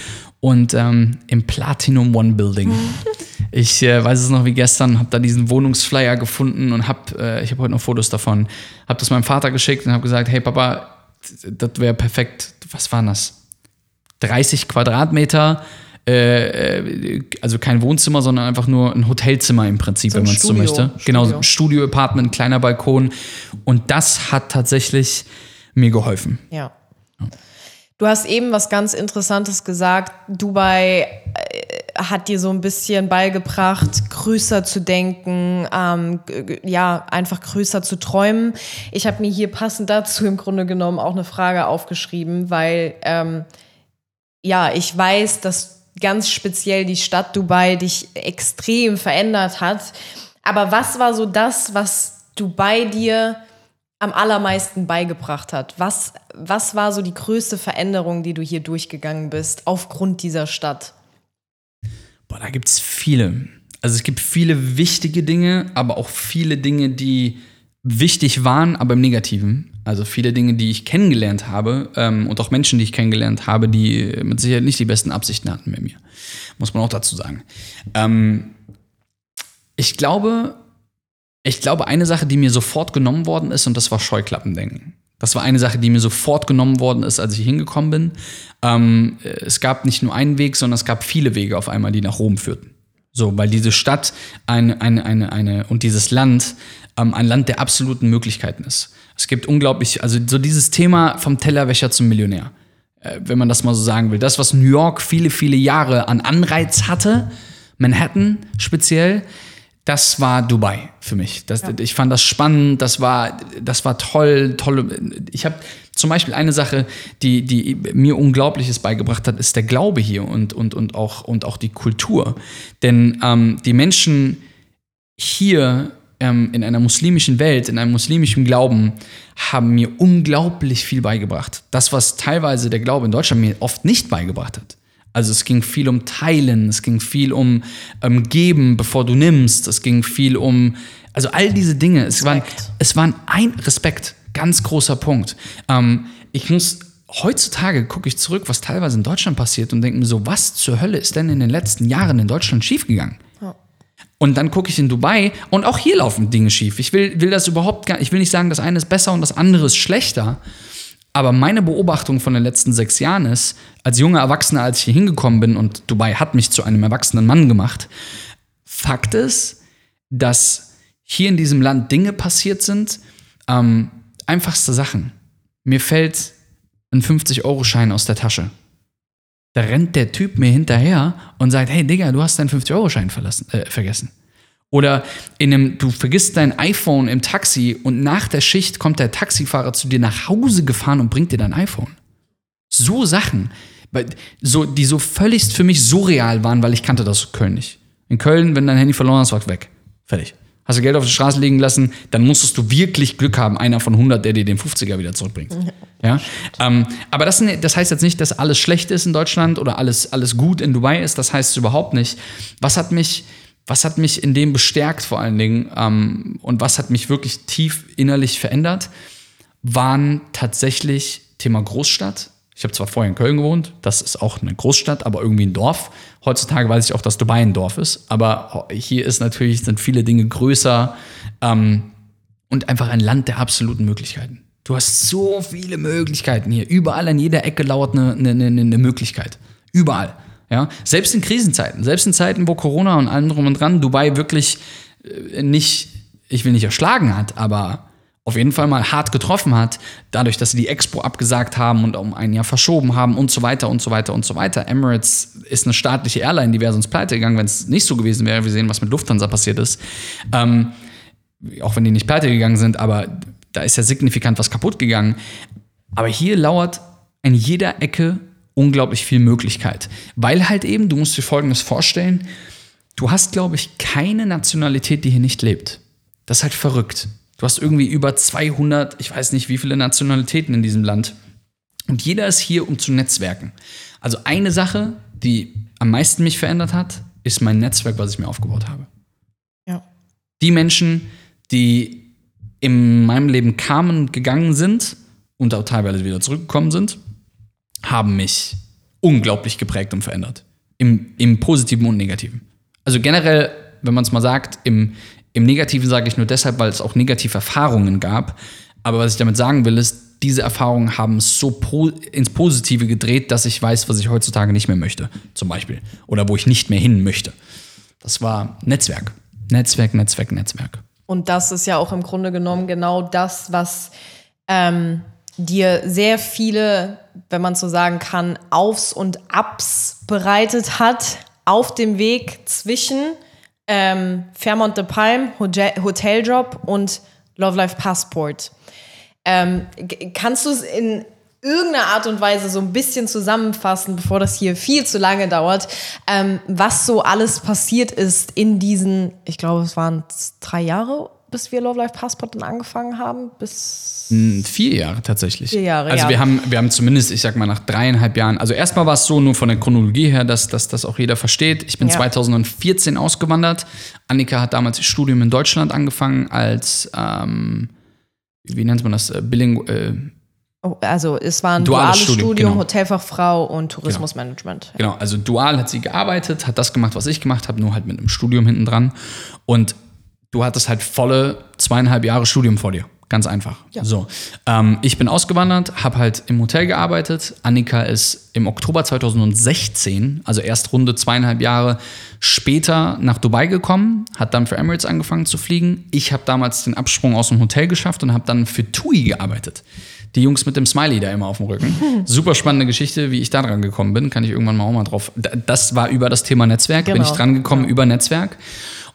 Und ähm, im Platinum One Building. Ich äh, weiß es noch wie gestern, habe da diesen Wohnungsflyer gefunden und habe, äh, ich habe heute noch Fotos davon, habe das meinem Vater geschickt und habe gesagt, hey Papa, das wäre perfekt. Was waren das? 30 Quadratmeter, äh, äh, also kein Wohnzimmer, sondern einfach nur ein Hotelzimmer im Prinzip, So wenn man es so Studio. möchte. Studio. Genau, so ein Studio-Apartment, kleiner Balkon. Und das hat tatsächlich mir geholfen. Ja. Du hast eben was ganz Interessantes gesagt. Dubai äh, hat dir so ein bisschen beigebracht, größer zu denken, ähm, ja, einfach größer zu träumen. Ich habe mir hier passend dazu im Grunde genommen auch eine Frage aufgeschrieben, weil ähm, ja, ich weiß, dass ganz speziell die Stadt Dubai dich extrem verändert hat. Aber was war so das, was Dubai dir am allermeisten beigebracht hat? Was, was war so die größte Veränderung, die du hier durchgegangen bist, aufgrund dieser Stadt? Boah, da gibt es viele. Also es gibt viele wichtige Dinge, aber auch viele Dinge, die wichtig waren, aber im Negativen. Also viele Dinge, die ich kennengelernt habe ähm, und auch Menschen, die ich kennengelernt habe, die mit Sicherheit nicht die besten Absichten hatten mit mir. Muss man auch dazu sagen. Ähm, ich glaube, ich glaube, eine Sache, die mir sofort genommen worden ist, und das war Scheuklappendenken. Das war eine Sache, die mir sofort genommen worden ist, als ich hingekommen bin. Ähm, es gab nicht nur einen Weg, sondern es gab viele Wege auf einmal, die nach Rom führten. So, weil diese Stadt eine, eine, eine, eine und dieses Land ähm, ein Land der absoluten Möglichkeiten ist. Es gibt unglaublich, also so dieses Thema vom Tellerwäscher zum Millionär, äh, wenn man das mal so sagen will. Das, was New York viele, viele Jahre an Anreiz hatte, Manhattan speziell, das war Dubai für mich. Das, Ich fand das spannend, das war, das war toll, tolle. Ich habe zum Beispiel eine Sache, die, die mir Unglaubliches beigebracht hat, ist der Glaube hier und, und, und, auch, und auch die Kultur. Denn ähm, die Menschen hier ähm, in einer muslimischen Welt, in einem muslimischen Glauben, haben mir unglaublich viel beigebracht. Das, was teilweise der Glaube in Deutschland mir oft nicht beigebracht hat. Also es ging viel um Teilen, es ging viel um ähm, Geben, bevor du nimmst, es ging viel um, also all diese Dinge. Es waren, es waren ein Respekt, ganz großer Punkt. Ähm, ich muss heutzutage gucke ich zurück, was teilweise in Deutschland passiert und denke mir so, was zur Hölle ist denn in den letzten Jahren in Deutschland schiefgegangen? Und dann gucke ich in Dubai und auch hier laufen Dinge schief. Ich will, will das überhaupt gar, ich will nicht sagen, das eine ist besser und das andere ist schlechter. Aber meine Beobachtung von den letzten sechs Jahren ist, als junger Erwachsener, als ich hier hingekommen bin und Dubai hat mich zu einem erwachsenen Mann gemacht, Fakt ist, dass hier in diesem Land Dinge passiert sind, ähm, einfachste Sachen. Mir fällt ein 50-Euro-Schein aus der Tasche. Da rennt der Typ mir hinterher und sagt, hey Digga, du hast deinen 50-Euro-Schein verlassen- äh, vergessen. Oder in einem, du vergisst dein iPhone im Taxi und nach der Schicht kommt der Taxifahrer zu dir nach Hause gefahren und bringt dir dein iPhone. So Sachen, so, die so völligst für mich surreal waren, weil ich kannte das Köln nicht. In Köln, wenn dein Handy verloren hast, war weg. Fertig. Hast du Geld auf der Straße liegen lassen, dann musstest du wirklich Glück haben, einer von 100, der dir den 50er wieder zurückbringt. Ja? Ähm, aber das, das heißt jetzt nicht, dass alles schlecht ist in Deutschland oder alles, alles gut in Dubai ist. Das heißt es überhaupt nicht. Was hat mich, was hat mich in dem bestärkt vor allen Dingen ähm, und was hat mich wirklich tief innerlich verändert, waren tatsächlich Thema Großstadt. Ich habe zwar vorher in Köln gewohnt, das ist auch eine Großstadt, aber irgendwie ein Dorf. Heutzutage weiß ich auch, dass Dubai ein Dorf ist, aber hier ist natürlich, sind viele Dinge größer ähm, und einfach ein Land der absoluten Möglichkeiten. Du hast so viele Möglichkeiten hier. Überall an jeder Ecke lauert eine, eine, eine, Möglichkeit. Überall. Ja? Selbst in Krisenzeiten, selbst in Zeiten, wo Corona und allem drum und dran Dubai wirklich äh, nicht, ich will nicht erschlagen hat, aber auf jeden Fall mal hart getroffen hat, dadurch, dass sie die Expo abgesagt haben und um ein Jahr verschoben haben und so weiter und so weiter und so weiter. Emirates ist eine staatliche Airline, die wäre sonst pleite gegangen, wenn es nicht so gewesen wäre. Wir sehen, was mit Lufthansa passiert ist. Ähm, auch wenn die nicht pleite gegangen sind, aber da ist ja signifikant was kaputt gegangen. Aber hier lauert in jeder Ecke unglaublich viel Möglichkeit. Weil halt eben, du musst dir Folgendes vorstellen, du hast, glaube ich, keine Nationalität, die hier nicht lebt. Das ist halt verrückt. Du hast irgendwie über 200, ich weiß nicht wie viele Nationalitäten in diesem Land. Und jeder ist hier, um zu netzwerken. Also eine Sache, die am meisten mich verändert hat, ist mein Netzwerk, was ich mir aufgebaut habe. Ja. Die Menschen, die in meinem Leben kamen und gegangen sind und auch teilweise wieder zurückgekommen sind, haben mich unglaublich geprägt und verändert. Im, im Positiven und Negativen. Also generell, wenn man es mal sagt, im, im Negativen sage ich nur deshalb, weil es auch negative Erfahrungen gab. Aber was ich damit sagen will, ist, diese Erfahrungen haben es so po ins Positive gedreht, dass ich weiß, was ich heutzutage nicht mehr möchte, zum Beispiel. Oder wo ich nicht mehr hin möchte. Das war Netzwerk. Netzwerk, Netzwerk, Netzwerk. Und das ist ja auch im Grunde genommen genau das, was ähm, dir sehr viele, wenn man so sagen kann, Aufs und Abs bereitet hat auf dem Weg zwischen ähm, Fairmont de Palm, Hotel Hoteljob und Love Life Passport. Ähm, kannst du es in irgendeiner Art und Weise so ein bisschen zusammenfassen, bevor das hier viel zu lange dauert, ähm, was so alles passiert ist in diesen, ich glaube, es waren drei Jahre bis wir Love Life Passport dann angefangen haben? Bis hm, vier Jahre tatsächlich. Vier Jahre, Also ja. wir haben, wir haben zumindest, ich sag mal, nach dreieinhalb Jahren, also erstmal war es so, nur von der Chronologie her, dass, dass das auch jeder versteht. Ich bin Ja. 2014 ausgewandert. Annika hat damals ihr Studium in Deutschland angefangen als, ähm, wie nennt man das, äh, Billing, äh, Oh, also es war ein Duales duales, Studium, Studium, genau. Hotelfachfrau und Tourismusmanagement. Genau, also dual hat sie gearbeitet, hat das gemacht, was ich gemacht habe, nur halt mit einem Studium hinten dran. Und du hattest halt volle zweieinhalb Jahre Studium vor dir. Ganz einfach. So, ähm, ich bin ausgewandert, habe halt im Hotel gearbeitet. Annika ist im Oktober 2016, also erst runde zweieinhalb Jahre später nach Dubai gekommen, hat dann für Emirates angefangen zu fliegen. Ich habe damals den Absprung aus dem Hotel geschafft und habe dann für TUI gearbeitet. Die Jungs mit dem Smiley da immer auf dem Rücken. Super spannende Geschichte, wie ich da dran gekommen bin. Kann ich irgendwann mal auch mal drauf. Da- Das war über das Thema Netzwerk. Bin Genau, ich dran gekommen über Netzwerk.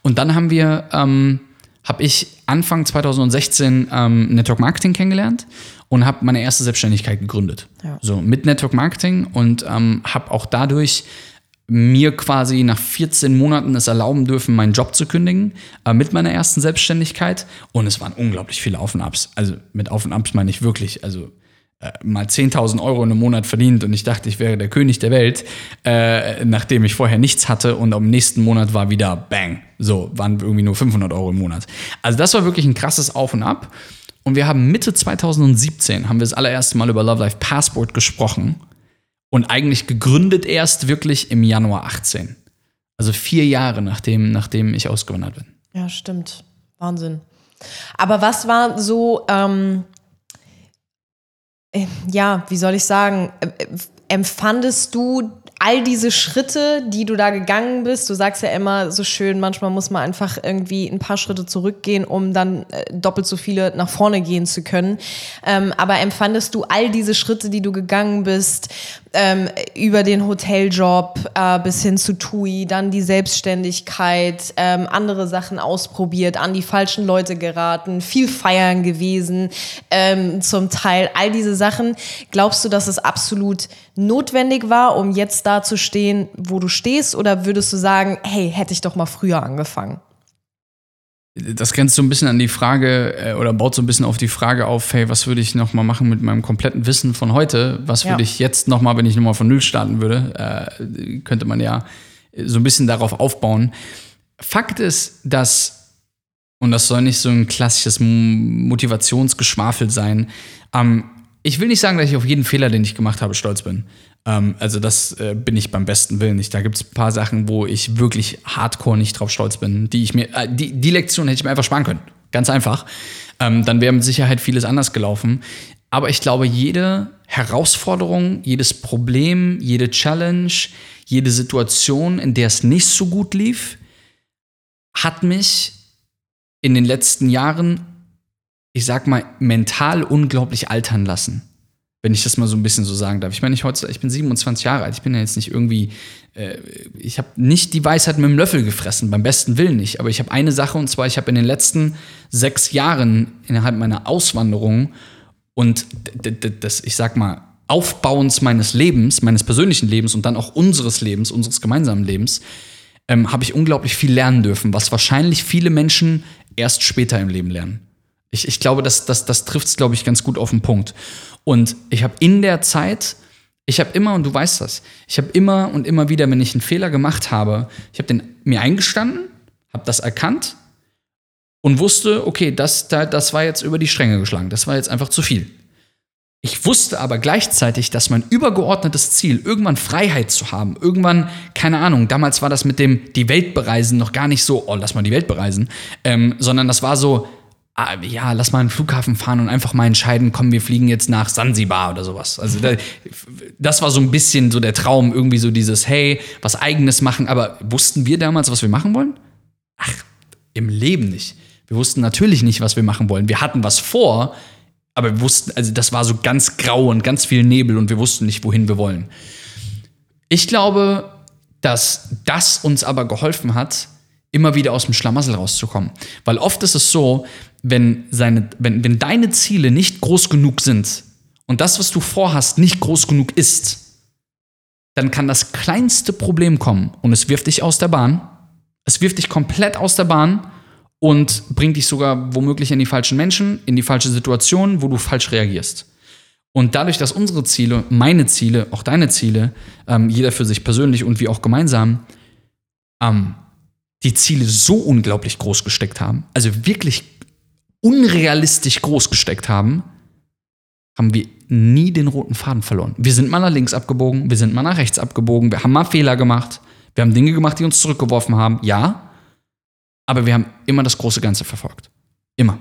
Und dann haben wir, ähm, habe ich Anfang 2016 ähm, Network Marketing kennengelernt und habe meine erste Selbstständigkeit gegründet. Ja. So mit Network Marketing und ähm, habe auch dadurch mir quasi nach 14 Monaten es erlauben dürfen, meinen Job zu kündigen, äh, mit meiner ersten Selbstständigkeit. Und es waren unglaublich viele Auf und Abs. Also mit Auf und Abs meine ich wirklich, also mal 10.000 Euro in einem Monat verdient und ich dachte, ich wäre der König der Welt, äh, nachdem ich vorher nichts hatte und am nächsten Monat war wieder Bang. So, waren irgendwie nur 500 Euro im Monat. Also das war wirklich ein krasses Auf und Ab. Und wir haben Mitte 2017, haben wir das allererste Mal über Love Life Passport gesprochen und eigentlich gegründet erst wirklich im Januar 18. Also vier Jahre nachdem, nachdem ich ausgewandert bin. Ja, stimmt. Wahnsinn. Aber was war so, ähm, äh, ja, wie soll ich sagen, äh, äh, empfandest du all diese Schritte, die du da gegangen bist? Du sagst ja immer so schön, manchmal muss man einfach irgendwie ein paar Schritte zurückgehen, um dann äh, doppelt so viele nach vorne gehen zu können. Ähm, aber empfandest du all diese Schritte, die du gegangen bist, ähm, über den Hoteljob äh, bis hin zu TUI, dann die Selbstständigkeit, ähm, andere Sachen ausprobiert, an die falschen Leute geraten, viel feiern gewesen, ähm, zum Teil all diese Sachen. Glaubst du, dass es absolut notwendig war, um jetzt da zu stehen, wo du stehst? Oder würdest du sagen, hey, hätte ich doch mal früher angefangen? Das grenzt so ein bisschen an die Frage äh, oder baut so ein bisschen auf die Frage auf, hey, was würde ich noch mal machen mit meinem kompletten Wissen von heute? Was Ja. würde ich jetzt noch mal, wenn ich noch mal von Null starten würde? Äh, könnte man ja so ein bisschen darauf aufbauen. Fakt ist, dass, und das soll nicht so ein klassisches Motivationsgeschwafel sein, ähm, ich will nicht sagen, dass ich auf jeden Fehler, den ich gemacht habe, stolz bin. Ähm, also das äh, bin ich beim besten Willen nicht. Da gibt es ein paar Sachen, wo ich wirklich hardcore nicht drauf stolz bin, die ich mir, äh, die, die Lektion hätte ich mir einfach sparen können. Ganz einfach. Ähm, dann wäre mit Sicherheit vieles anders gelaufen. Aber ich glaube, jede Herausforderung, jedes Problem, jede Challenge, jede Situation, in der es nicht so gut lief, hat mich in den letzten Jahren ich sag mal, mental unglaublich altern lassen. Wenn ich das mal so ein bisschen so sagen darf. Ich meine, ich, heute, ich bin 27 Jahre alt. Ich bin ja jetzt nicht irgendwie, äh, ich habe nicht die Weisheit mit dem Löffel gefressen, beim besten Willen nicht. Aber ich habe eine Sache und zwar, ich habe in den letzten sechs Jahren innerhalb meiner Auswanderung und das, ich sag mal, Aufbauens meines Lebens, meines persönlichen Lebens und dann auch unseres Lebens, unseres gemeinsamen Lebens, ähm, habe ich unglaublich viel lernen dürfen, was wahrscheinlich viele Menschen erst später im Leben lernen. Ich, ich glaube, das, das, das trifft es, glaube ich, ganz gut auf den Punkt. Und ich habe in der Zeit, ich habe immer, und du weißt das, ich habe immer und immer wieder, wenn ich einen Fehler gemacht habe, ich habe den mir eingestanden, habe das erkannt und wusste, okay, das, das war jetzt über die Stränge geschlagen, das war jetzt einfach zu viel. Ich wusste aber gleichzeitig, dass mein übergeordnetes Ziel, irgendwann Freiheit zu haben, irgendwann, keine Ahnung, damals war das mit dem die Welt bereisen noch gar nicht so, oh, lass mal die Welt bereisen, ähm, sondern das war so, ah, ja, lass mal einen Flughafen fahren und einfach mal entscheiden, komm, wir fliegen jetzt nach Sansibar oder sowas. Also das war so ein bisschen so der Traum, irgendwie so dieses, hey, was eigenes machen. Aber wussten wir damals, was wir machen wollen? Ach, im Leben nicht. Wir wussten natürlich nicht, was wir machen wollen. Wir hatten was vor, aber wir wussten, also das war so ganz grau und ganz viel Nebel und wir wussten nicht, wohin wir wollen. Ich glaube, dass das uns aber geholfen hat, immer wieder aus dem Schlamassel rauszukommen. Weil oft ist es so, wenn, seine, wenn, wenn deine Ziele nicht groß genug sind und das, was du vorhast, nicht groß genug ist, dann kann das kleinste Problem kommen und es wirft dich aus der Bahn. Es wirft dich komplett aus der Bahn und bringt dich sogar womöglich in die falschen Menschen, in die falsche Situation, wo du falsch reagierst. Und dadurch, dass unsere Ziele, meine Ziele, auch deine Ziele, ähm, jeder für sich persönlich und wie auch gemeinsam, ähm, die Ziele so unglaublich groß gesteckt haben, also wirklich unrealistisch groß gesteckt haben, haben wir nie den roten Faden verloren. Wir sind mal nach links abgebogen, wir sind mal nach rechts abgebogen, wir haben mal Fehler gemacht, wir haben Dinge gemacht, die uns zurückgeworfen haben, ja, aber wir haben immer das große Ganze verfolgt. Immer.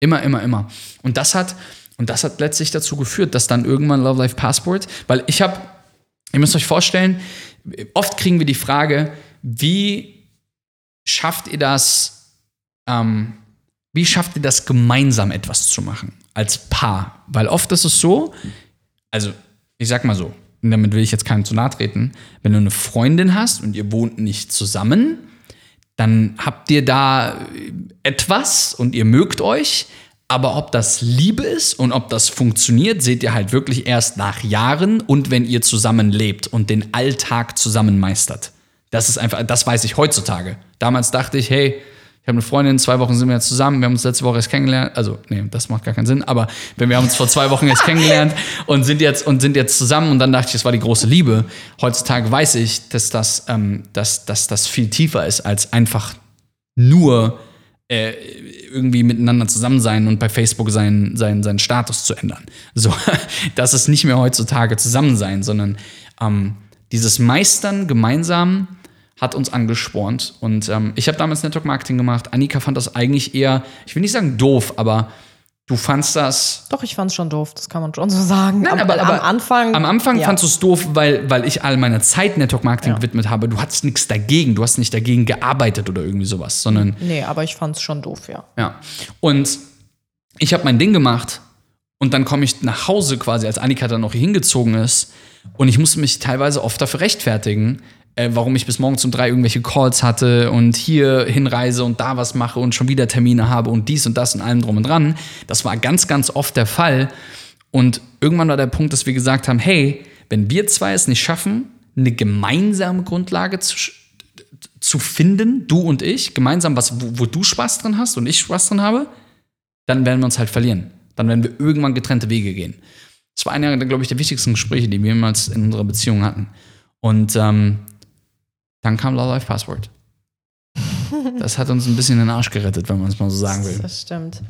Immer, immer, immer. Und das hat, und das hat letztlich dazu geführt, dass dann irgendwann Love Life Passport, weil ich habe, ihr müsst euch vorstellen, oft kriegen wir die Frage, wie schafft ihr das, ähm, wie schafft ihr das, gemeinsam etwas zu machen, als Paar? Weil oft ist es so, also ich sag mal so, und damit will ich jetzt keinem zu nahe treten, wenn du eine Freundin hast und ihr wohnt nicht zusammen, dann habt ihr da etwas und ihr mögt euch, aber ob das Liebe ist und ob das funktioniert, seht ihr halt wirklich erst nach Jahren und wenn ihr zusammen lebt und den Alltag zusammen meistert. Das ist einfach, das weiß ich heutzutage. Damals dachte ich, hey, ich habe eine Freundin, zwei Wochen sind wir jetzt zusammen, wir haben uns letzte Woche erst kennengelernt. Also, nee, das macht gar keinen Sinn, aber wir haben uns vor zwei Wochen erst kennengelernt und sind jetzt und sind jetzt zusammen und dann dachte ich, das war die große Liebe. Heutzutage weiß ich, dass das, ähm, dass, dass das viel tiefer ist als einfach nur äh, irgendwie miteinander zusammen sein und bei Facebook seinen, seinen, seinen Status zu ändern. So, das ist nicht mehr heutzutage zusammen sein, sondern ähm, dieses Meistern gemeinsam hat uns angespornt. Und ähm, ich habe damals Network Marketing gemacht. Annika fand das eigentlich eher, ich will nicht sagen doof, aber du fandst das. Doch, ich fand es schon doof, das kann man schon so sagen. Nein, aber, aber, am Anfang. Am Anfang ja. fandst du es doof, weil, weil ich all meine Zeit Network Marketing ja. gewidmet habe. Du hattest nichts dagegen, du hast nicht dagegen gearbeitet oder irgendwie sowas, sondern. Nee, aber ich fand es schon doof, ja. Ja. Und ich habe mein Ding gemacht und dann komme ich nach Hause quasi, als Annika dann noch hier hingezogen ist. Und ich musste mich teilweise oft dafür rechtfertigen, äh, warum ich bis morgens um drei irgendwelche Calls hatte und hier hinreise und da was mache und schon wieder Termine habe und dies und das und allem drum und dran. Das war ganz, ganz oft der Fall. Und irgendwann war der Punkt, dass wir gesagt haben, hey, wenn wir zwei es nicht schaffen, eine gemeinsame Grundlage zu, zu finden, du und ich, gemeinsam, was, wo, wo du Spaß dran hast und ich Spaß dran habe, dann werden wir uns halt verlieren. Dann werden wir irgendwann getrennte Wege gehen. Das war einer, glaube ich, der wichtigsten Gespräche, die wir jemals in unserer Beziehung hatten. Und ähm, dann kam Love Life Password. Das hat uns ein bisschen den Arsch gerettet, wenn man es mal so sagen will. Das stimmt.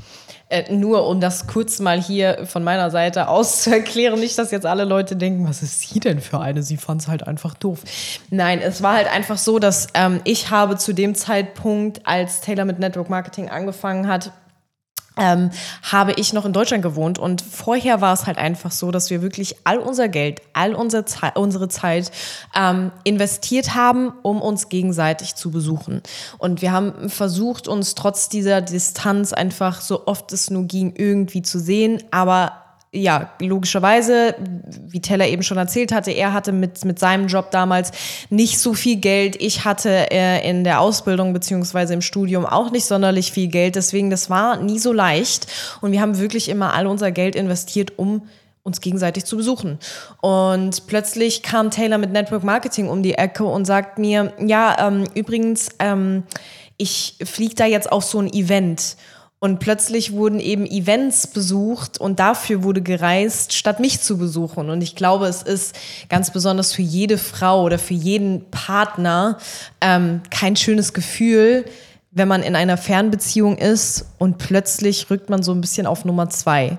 Äh, nur um das kurz mal hier von meiner Seite aus zu erklären, nicht, dass jetzt alle Leute denken, was ist sie denn für eine? Sie fand es halt einfach doof. Nein, es war halt einfach so, dass ähm, ich habe zu dem Zeitpunkt, als Taylor mit Network Marketing angefangen hat, ähm, habe ich noch in Deutschland gewohnt und vorher war es halt einfach so, dass wir wirklich all unser Geld, all unsere, Ze unsere Zeit ähm, investiert haben, um uns gegenseitig zu besuchen. Und wir haben versucht, uns trotz dieser Distanz einfach so oft es nur ging irgendwie zu sehen, aber ja, logischerweise, wie Teller eben schon erzählt hatte, er hatte mit, mit seinem Job damals nicht so viel Geld. Ich hatte äh, in der Ausbildung beziehungsweise im Studium auch nicht sonderlich viel Geld. Deswegen, das war nie so leicht. Und wir haben wirklich immer all unser Geld investiert, um uns gegenseitig zu besuchen. Und plötzlich kam Taylor mit Network Marketing um die Ecke und sagt mir, ja, ähm, übrigens, ähm, ich fliege da jetzt auf so ein Event. Und plötzlich wurden eben Events besucht und dafür wurde gereist, statt mich zu besuchen. Und ich glaube, es ist ganz besonders für jede Frau oder für jeden Partner ähm, kein schönes Gefühl, wenn man in einer Fernbeziehung ist und plötzlich rückt man so ein bisschen auf Nummer zwei.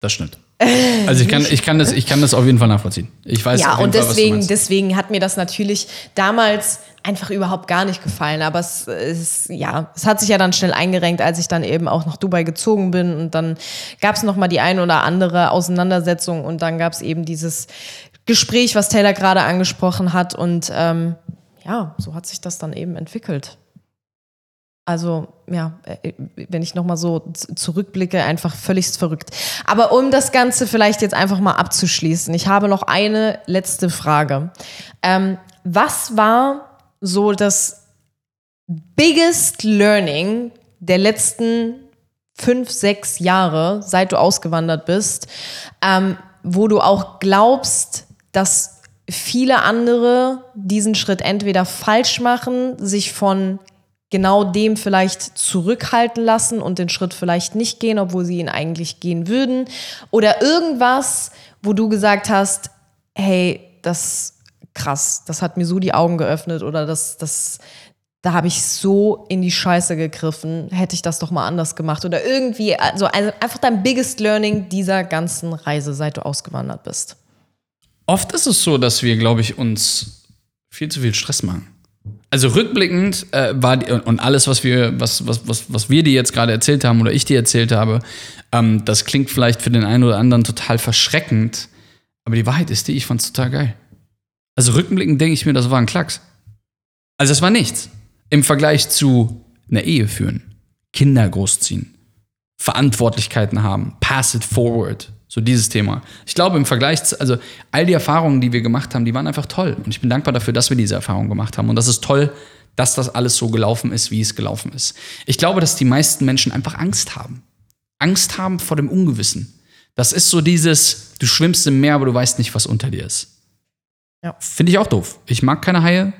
Das stimmt. Also ich kann, ich kann das, ich kann das auf jeden Fall nachvollziehen. Ich weiß ja, und Fall, deswegen, deswegen hat mir das natürlich damals einfach überhaupt gar nicht gefallen. Aber es, es, ja, es hat sich ja dann schnell eingerenkt, als ich dann eben auch nach Dubai gezogen bin. Und dann gab es nochmal die ein oder andere Auseinandersetzung und dann gab es eben dieses Gespräch, was Taylor gerade angesprochen hat. Und ähm, ja, so hat sich das dann eben entwickelt. Also ja, äh, wenn ich nochmal so zurückblicke, einfach völligst verrückt. Aber um das Ganze vielleicht jetzt einfach mal abzuschließen, ich habe noch eine letzte Frage. Ähm, was war so das biggest learning der letzten fünf, sechs Jahre, seit du ausgewandert bist, ähm, wo du auch glaubst, dass viele andere diesen Schritt entweder falsch machen, sich von genau dem vielleicht zurückhalten lassen und den Schritt vielleicht nicht gehen, obwohl sie ihn eigentlich gehen würden. Oder irgendwas, wo du gesagt hast, hey, das krass, das hat mir so die Augen geöffnet oder das, das, da habe ich so in die Scheiße gegriffen, hätte ich das doch mal anders gemacht. Oder irgendwie, also, einfach dein biggest learning dieser ganzen Reise, seit du ausgewandert bist. Oft ist es so, dass wir, glaube ich, uns viel zu viel Stress machen. Also rückblickend äh, war die, und alles, was wir, was, was, was, was wir dir jetzt gerade erzählt haben oder ich dir erzählt habe, ähm, das klingt vielleicht für den einen oder anderen total verschreckend, aber die Wahrheit ist die, ich fand's total geil. Also rückblickend denke ich mir, das war ein Klacks. Also es war nichts. Im Vergleich zu einer Ehe führen, Kinder großziehen, Verantwortlichkeiten haben, pass it forward, so dieses Thema. Ich glaube, im Vergleich zu, also all die Erfahrungen, die wir gemacht haben, die waren einfach toll. Und ich bin dankbar dafür, dass wir diese Erfahrungen gemacht haben. Und das ist toll, dass das alles so gelaufen ist, wie es gelaufen ist. Ich glaube, dass die meisten Menschen einfach Angst haben. Angst haben vor dem Ungewissen. Das ist so dieses, du schwimmst im Meer, aber du weißt nicht, was unter dir ist. Ja. Finde ich auch doof. Ich mag keine Haie,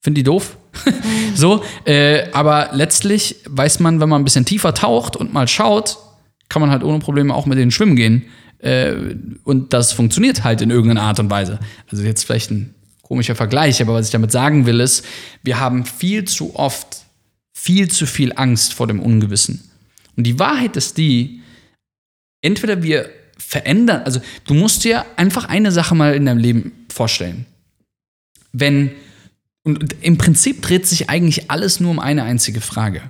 finde die doof. so, äh, aber letztlich weiß man, wenn man ein bisschen tiefer taucht und mal schaut, kann man halt ohne Probleme auch mit denen schwimmen gehen. Äh, und das funktioniert halt in irgendeiner Art und Weise. Also jetzt vielleicht ein komischer Vergleich, aber was ich damit sagen will, ist, wir haben viel zu oft viel zu viel Angst vor dem Ungewissen. Und die Wahrheit ist die, entweder wir verändern, also du musst dir einfach eine Sache mal in deinem Leben vorstellen. Wenn, und im Prinzip dreht sich eigentlich alles nur um eine einzige Frage.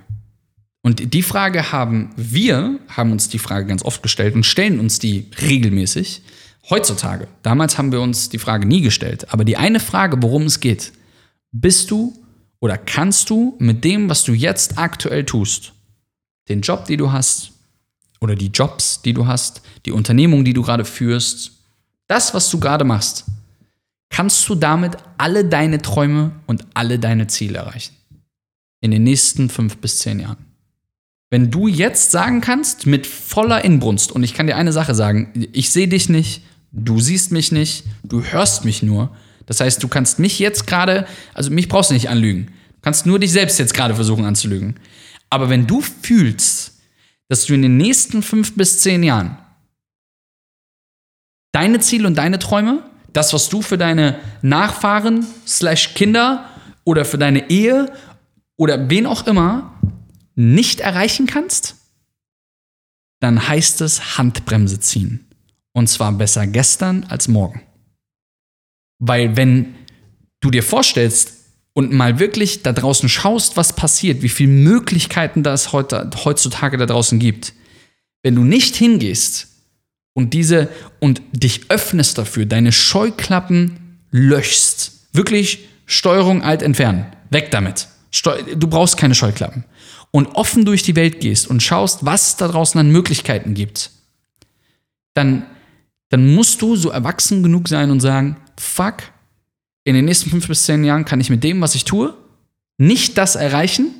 Und die Frage haben wir, haben uns die Frage ganz oft gestellt und stellen uns die regelmäßig. Heutzutage. Damals haben wir uns die Frage nie gestellt. Aber die eine Frage, worum es geht, bist du oder kannst du mit dem, was du jetzt aktuell tust, den Job, den du hast, oder die Jobs, die du hast, die Unternehmung, die du gerade führst, das, was du gerade machst, kannst du damit alle deine Träume und alle deine Ziele erreichen. In den nächsten fünf bis zehn Jahren. Wenn du jetzt sagen kannst, mit voller Inbrunst, und ich kann dir eine Sache sagen, ich sehe dich nicht, du siehst mich nicht, du hörst mich nur. Das heißt, du kannst mich jetzt gerade, also mich brauchst du nicht anlügen. Du kannst nur dich selbst jetzt gerade versuchen anzulügen. Aber wenn du fühlst, dass du in den nächsten fünf bis zehn Jahren deine Ziele und deine Träume, das, was du für deine Nachfahren, slash Kinder oder für deine Ehe oder wen auch immer nicht erreichen kannst, dann heißt es Handbremse ziehen. Und zwar besser gestern als morgen. Weil wenn du dir vorstellst, und mal wirklich da draußen schaust, was passiert, wie viele Möglichkeiten das heute, heutzutage da draußen gibt, wenn du nicht hingehst und diese und dich öffnest dafür, deine Scheuklappen löschst, wirklich Steuerung alt entfernen, weg damit. Du brauchst keine Scheuklappen. Und offen durch die Welt gehst und schaust, was es da draußen an Möglichkeiten gibt, dann, dann musst du so erwachsen genug sein und sagen, fuck, in den nächsten fünf bis zehn Jahren kann ich mit dem, was ich tue, nicht das erreichen,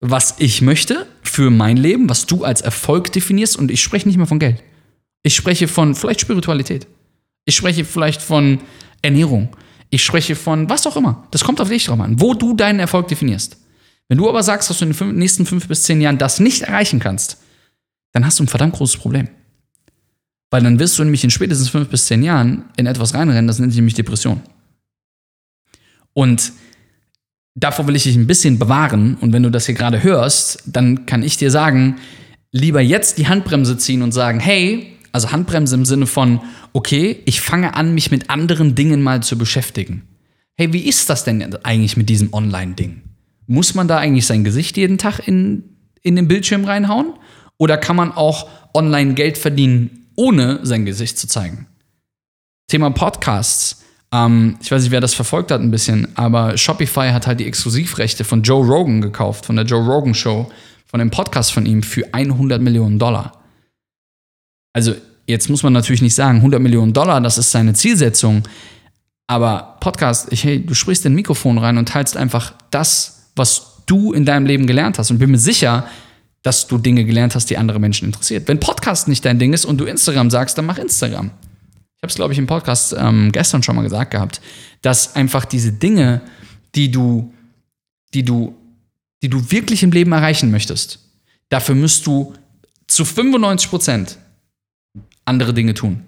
was ich möchte für mein Leben, was du als Erfolg definierst. Und ich spreche nicht mehr von Geld. Ich spreche von vielleicht Spiritualität. Ich spreche vielleicht von Ernährung. Ich spreche von was auch immer. Das kommt auf dich drauf an, wo du deinen Erfolg definierst. Wenn du aber sagst, dass du in den nächsten fünf bis zehn Jahren das nicht erreichen kannst, dann hast du ein verdammt großes Problem. Weil dann wirst du nämlich in spätestens fünf bis zehn Jahren in etwas reinrennen, das nennt sich nämlich Depression. Und davor will ich dich ein bisschen bewahren. Und wenn du das hier gerade hörst, dann kann ich dir sagen, lieber jetzt die Handbremse ziehen und sagen, hey, also Handbremse im Sinne von, okay, ich fange an, mich mit anderen Dingen mal zu beschäftigen. Hey, wie ist das denn eigentlich mit diesem Online-Ding? Muss man da eigentlich sein Gesicht jeden Tag in, in den Bildschirm reinhauen? Oder kann man auch online Geld verdienen, ohne sein Gesicht zu zeigen? Thema Podcasts. Ähm, ich weiß nicht, wer das verfolgt hat ein bisschen, aber Shopify hat halt die Exklusivrechte von Joe Rogan gekauft, von der Joe Rogan Show, von dem Podcast von ihm für 100 Millionen Dollar. Also jetzt muss man natürlich nicht sagen, 100 Millionen Dollar, das ist seine Zielsetzung. Aber Podcast, ich, hey, du sprichst in Mikrofon rein und teilst einfach das, was du in deinem Leben gelernt hast. Und bin mir sicher, dass du Dinge gelernt hast, die andere Menschen interessiert. Wenn Podcast nicht dein Ding ist und du Instagram sagst, dann mach Instagram. Ich habe es, glaube ich, im Podcast ähm, gestern schon mal gesagt gehabt, dass einfach diese Dinge, die du, die du, die du wirklich im Leben erreichen möchtest, dafür musst du zu 95 Prozent andere Dinge tun.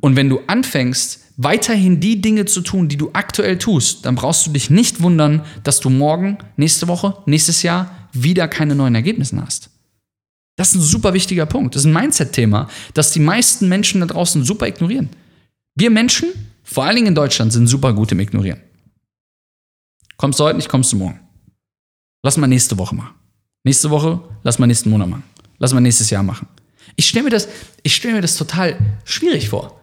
Und wenn du anfängst, weiterhin die Dinge zu tun, die du aktuell tust, dann brauchst du dich nicht wundern, dass du morgen, nächste Woche, nächstes Jahr wieder keine neuen Ergebnisse hast. Das ist ein super wichtiger Punkt. Das ist ein Mindset-Thema, das die meisten Menschen da draußen super ignorieren. Wir Menschen, vor allen Dingen in Deutschland, sind super gut im Ignorieren. Kommst du heute nicht, kommst du morgen. Lass mal nächste Woche machen. Nächste Woche, lass mal nächsten Monat machen. Lass mal nächstes Jahr machen. Ich stelle mir, das, stell mir das total schwierig vor.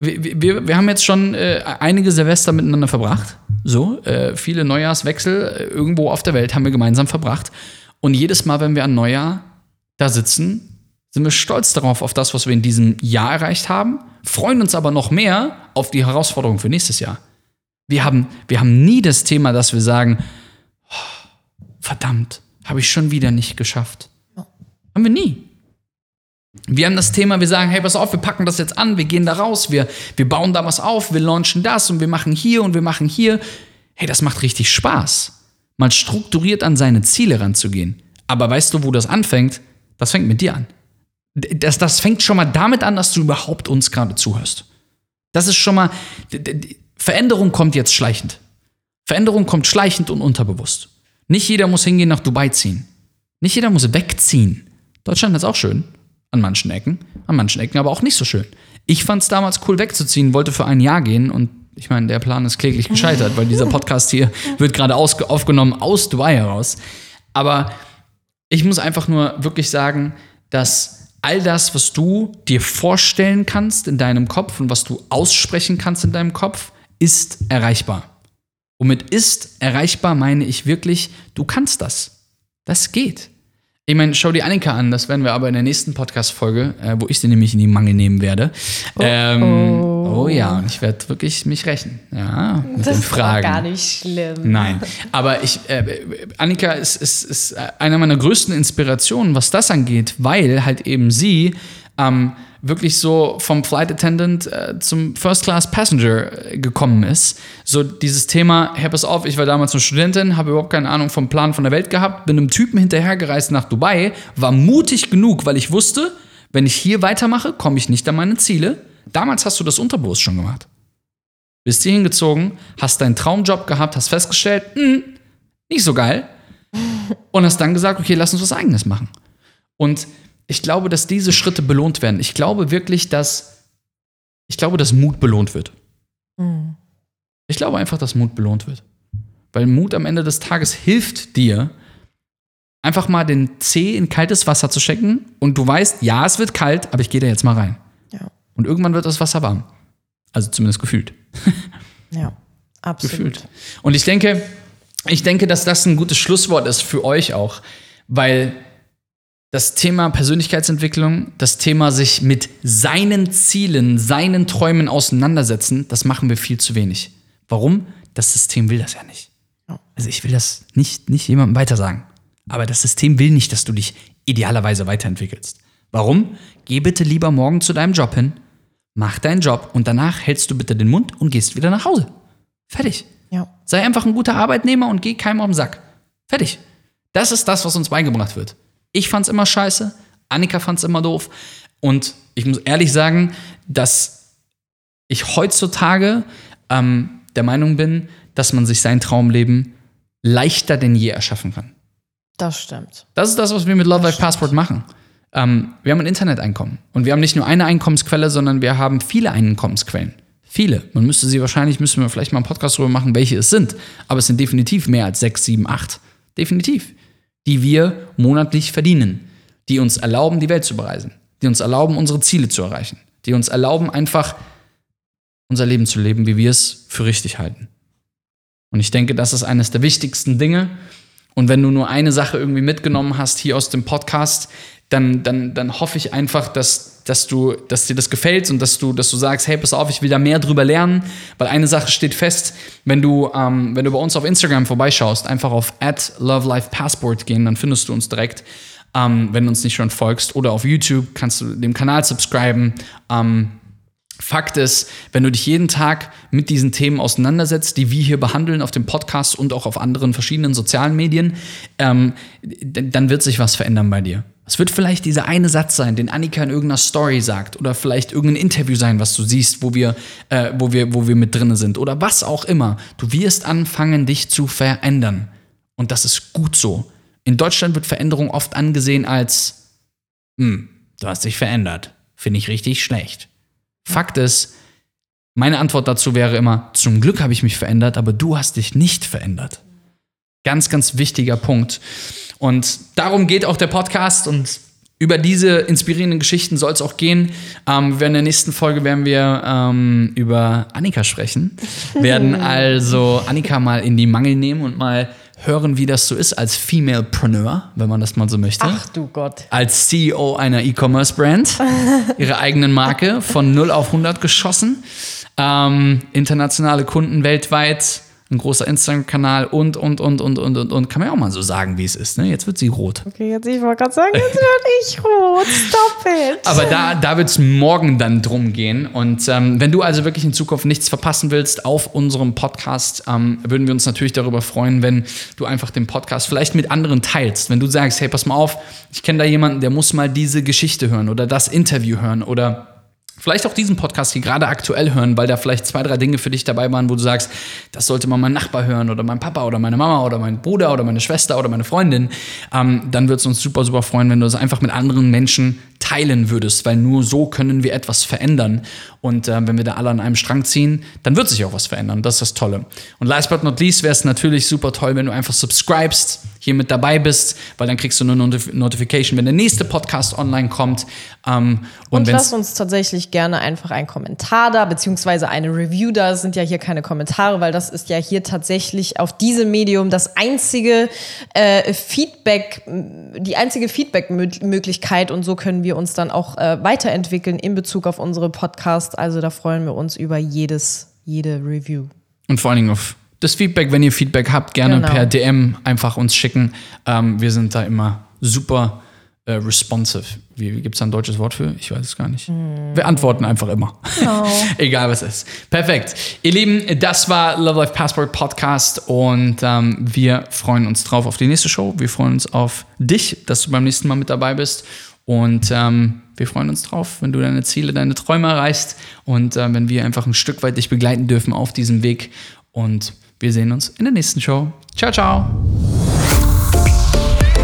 Wir, wir, wir haben jetzt schon äh, einige Silvester miteinander verbracht. So, äh, viele Neujahrswechsel äh, irgendwo auf der Welt haben wir gemeinsam verbracht. Und jedes Mal, wenn wir an Neujahr da sitzen, sind wir stolz darauf, auf das, was wir in diesem Jahr erreicht haben, freuen uns aber noch mehr auf die Herausforderungen für nächstes Jahr. Wir haben, wir haben nie das Thema, dass wir sagen, oh, verdammt, habe ich schon wieder nicht geschafft. Haben wir nie. Wir haben das Thema, wir sagen, hey, pass auf, wir packen das jetzt an, wir gehen da raus, wir, wir bauen da was auf, wir launchen das und wir machen hier und wir machen hier. Hey, das macht richtig Spaß, mal strukturiert an seine Ziele ranzugehen. Aber weißt du, wo das anfängt? Das fängt mit dir an. Das, das fängt schon mal damit an, dass du überhaupt uns gerade zuhörst. Das ist schon mal, Veränderung kommt jetzt schleichend. Veränderung kommt schleichend und unterbewusst. Nicht jeder muss hingehen nach Dubai ziehen. Nicht jeder muss wegziehen. Deutschland ist auch schön. An manchen Ecken. An manchen Ecken aber auch nicht so schön. Ich fand es damals cool wegzuziehen, wollte für ein Jahr gehen und ich meine, der Plan ist kläglich gescheitert, weil dieser Podcast hier wird gerade aufgenommen aus Dubai heraus. Aber ich muss einfach nur wirklich sagen, dass all das, was du dir vorstellen kannst in deinem Kopf und was du aussprechen kannst in deinem Kopf, ist erreichbar. Und mit ist erreichbar meine ich wirklich, du kannst das. Das geht. Ich meine, schau die Annika an, das werden wir aber in der nächsten Podcast-Folge, äh, wo ich sie nämlich in die Mangel nehmen werde. Oh, ähm, oh. oh ja, und ich werde wirklich mich rächen. Ja, mit das den Fragen. ist gar nicht schlimm. Nein, aber ich, äh, Annika ist, ist, ist einer meiner größten Inspirationen, was das angeht, weil halt eben sie ähm, wirklich so vom Flight Attendant äh, zum First Class Passenger äh, gekommen ist. So dieses Thema, hey, pass auf, ich war damals eine Studentin, habe überhaupt keine Ahnung vom Plan von der Welt gehabt, bin einem Typen hinterhergereist nach Dubai, war mutig genug, weil ich wusste, wenn ich hier weitermache, komme ich nicht an meine Ziele. Damals hast du das Unterbewusst schon gemacht. Bist hier hingezogen, hast deinen Traumjob gehabt, hast festgestellt, mh, hm, nicht so geil. Und hast dann gesagt, okay, lass uns was eigenes machen. Und ich glaube, dass diese Schritte belohnt werden. Ich glaube wirklich, dass ich glaube, dass Mut belohnt wird. Mhm. Ich glaube einfach, dass Mut belohnt wird. Weil Mut am Ende des Tages hilft dir, einfach mal den Zeh in kaltes Wasser zu stecken und du weißt, ja, es wird kalt, aber ich gehe da jetzt mal rein. Ja. Und irgendwann wird das Wasser warm. Also zumindest gefühlt. Ja, absolut. gefühlt. Und ich denke, ich denke, dass das ein gutes Schlusswort ist für euch auch, weil das Thema Persönlichkeitsentwicklung, das Thema sich mit seinen Zielen, seinen Träumen auseinandersetzen, das machen wir viel zu wenig. Warum? Das System will das ja nicht. Also ich will das nicht, nicht jemandem weitersagen. Aber das System will nicht, dass du dich idealerweise weiterentwickelst. Warum? Geh bitte lieber morgen zu deinem Job hin, mach deinen Job und danach hältst du bitte den Mund und gehst wieder nach Hause. Fertig. Ja. Sei einfach ein guter Arbeitnehmer und geh keinem auf den Sack. Fertig. Das ist das, was uns beigebracht wird. Ich fand's immer scheiße, Annika fand's immer doof. Und ich muss ehrlich sagen, dass ich heutzutage ähm, der Meinung bin, dass man sich sein Traumleben leichter denn je erschaffen kann. Das stimmt. Das ist das, was wir mit Love Life Passport machen. Ähm, wir haben ein Interneteinkommen. Und wir haben nicht nur eine Einkommensquelle, sondern wir haben viele Einkommensquellen. Viele. Man müsste sie wahrscheinlich, müssen wir vielleicht mal einen Podcast darüber machen, welche es sind. Aber es sind definitiv mehr als sechs, sieben, acht. Definitiv. Die wir monatlich verdienen. Die uns erlauben, die Welt zu bereisen. Die uns erlauben, unsere Ziele zu erreichen. Die uns erlauben, einfach unser Leben zu leben, wie wir es für richtig halten. Und ich denke, das ist eines der wichtigsten Dinge. Und wenn du nur eine Sache irgendwie mitgenommen hast hier aus dem Podcast, dann, dann, dann hoffe ich einfach, dass, dass, du, dass dir das gefällt und dass du, dass du sagst, hey, pass auf, ich will da mehr drüber lernen. Weil eine Sache steht fest, wenn du, ähm, wenn du bei uns auf Instagram vorbeischaust, einfach auf at lovelifepassport gehen, dann findest du uns direkt. Ähm, wenn du uns nicht schon folgst. Oder auf YouTube kannst du dem Kanal subscriben. Ähm, Fakt ist, wenn du dich jeden Tag mit diesen Themen auseinandersetzt, die wir hier behandeln auf dem Podcast und auch auf anderen verschiedenen sozialen Medien, ähm, dann wird sich was verändern bei dir. Es wird vielleicht dieser eine Satz sein, den Annika in irgendeiner Story sagt, oder vielleicht irgendein Interview sein, was du siehst, wo wir, äh, wo wir, wo wir mit drin sind, oder was auch immer. Du wirst anfangen, dich zu verändern. Und das ist gut so. In Deutschland wird Veränderung oft angesehen als, hm, du hast dich verändert. Finde ich richtig schlecht. Fakt ist, meine Antwort dazu wäre immer, zum Glück habe ich mich verändert, aber du hast dich nicht verändert. Ganz, ganz wichtiger Punkt. Und darum geht auch der Podcast und über diese inspirierenden Geschichten soll es auch gehen. Ähm, in der nächsten Folge werden wir ähm, über Annika sprechen. werden also Annika mal in die Mangel nehmen und mal hören, wie das so ist als Femalepreneur, wenn man das mal so möchte. Ach du Gott. Als CEO einer E-Commerce-Brand. ihre eigenen Marke von 0 auf 100 geschossen. Ähm, internationale Kunden weltweit ein großer Instagram-Kanal und, und, und, und, und, und, und. Kann man ja auch mal so sagen, wie es ist. Ne? Jetzt wird sie rot. Okay, jetzt, ich wollte gerade sagen, jetzt werde ich rot. Stop it. Aber da, da wird es morgen dann drum gehen. Und ähm, wenn du also wirklich in Zukunft nichts verpassen willst auf unserem Podcast, ähm, würden wir uns natürlich darüber freuen, wenn du einfach den Podcast vielleicht mit anderen teilst. Wenn du sagst, hey, pass mal auf, ich kenne da jemanden, der muss mal diese Geschichte hören oder das Interview hören oder Vielleicht auch diesen Podcast hier gerade aktuell hören, weil da vielleicht zwei, drei Dinge für dich dabei waren, wo du sagst, das sollte mal mein Nachbar hören oder mein Papa oder meine Mama oder mein Bruder oder meine Schwester oder meine Freundin. Ähm, dann würde es uns super, super freuen, wenn du das einfach mit anderen Menschen teilen würdest, weil nur so können wir etwas verändern. Und äh, wenn wir da alle an einem Strang ziehen, dann wird sich auch was verändern. Das ist das Tolle. Und last but not least wäre es natürlich super toll, wenn du einfach subscribest, hier mit dabei bist, weil dann kriegst du eine Notif Notification, wenn der nächste Podcast online kommt. Ähm, und und lass wenn's, uns tatsächlich gerne einfach einen Kommentar da, beziehungsweise eine Review da. Das sind ja hier keine Kommentare, weil das ist ja hier tatsächlich auf diesem Medium das einzige äh, Feedback, die einzige Feedback-Möglichkeit und so können wir uns dann auch äh, weiterentwickeln in Bezug auf unsere Podcasts. Also da freuen wir uns über jedes, jede Review. und vor allen Dingen auf das Feedback, wenn ihr Feedback habt, gerne Genau. per DM einfach uns schicken. Ähm, wir sind da immer super äh, responsive. Wie, gibt es da ein deutsches Wort für? Ich weiß es gar nicht. Wir antworten einfach immer. Egal was ist. Perfekt. Ihr Lieben, das war Love Life Passport Podcast und ähm, wir freuen uns drauf auf die nächste Show. Wir freuen uns auf dich, dass du beim nächsten Mal mit dabei bist. Und ähm, wir freuen uns drauf, wenn du deine Ziele, deine Träume erreichst und äh, wenn wir einfach ein Stück weit dich begleiten dürfen auf diesem Weg. Und wir sehen uns in der nächsten Show. Ciao, ciao.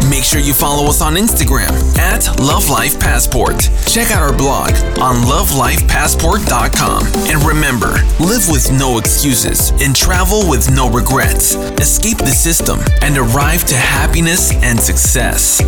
Make sure you follow us on Instagram at Love Life Passport. Check out our blog on lovelifepassport.com. And remember, live with no excuses and travel with no regrets. Escape the system and arrive to happiness and success.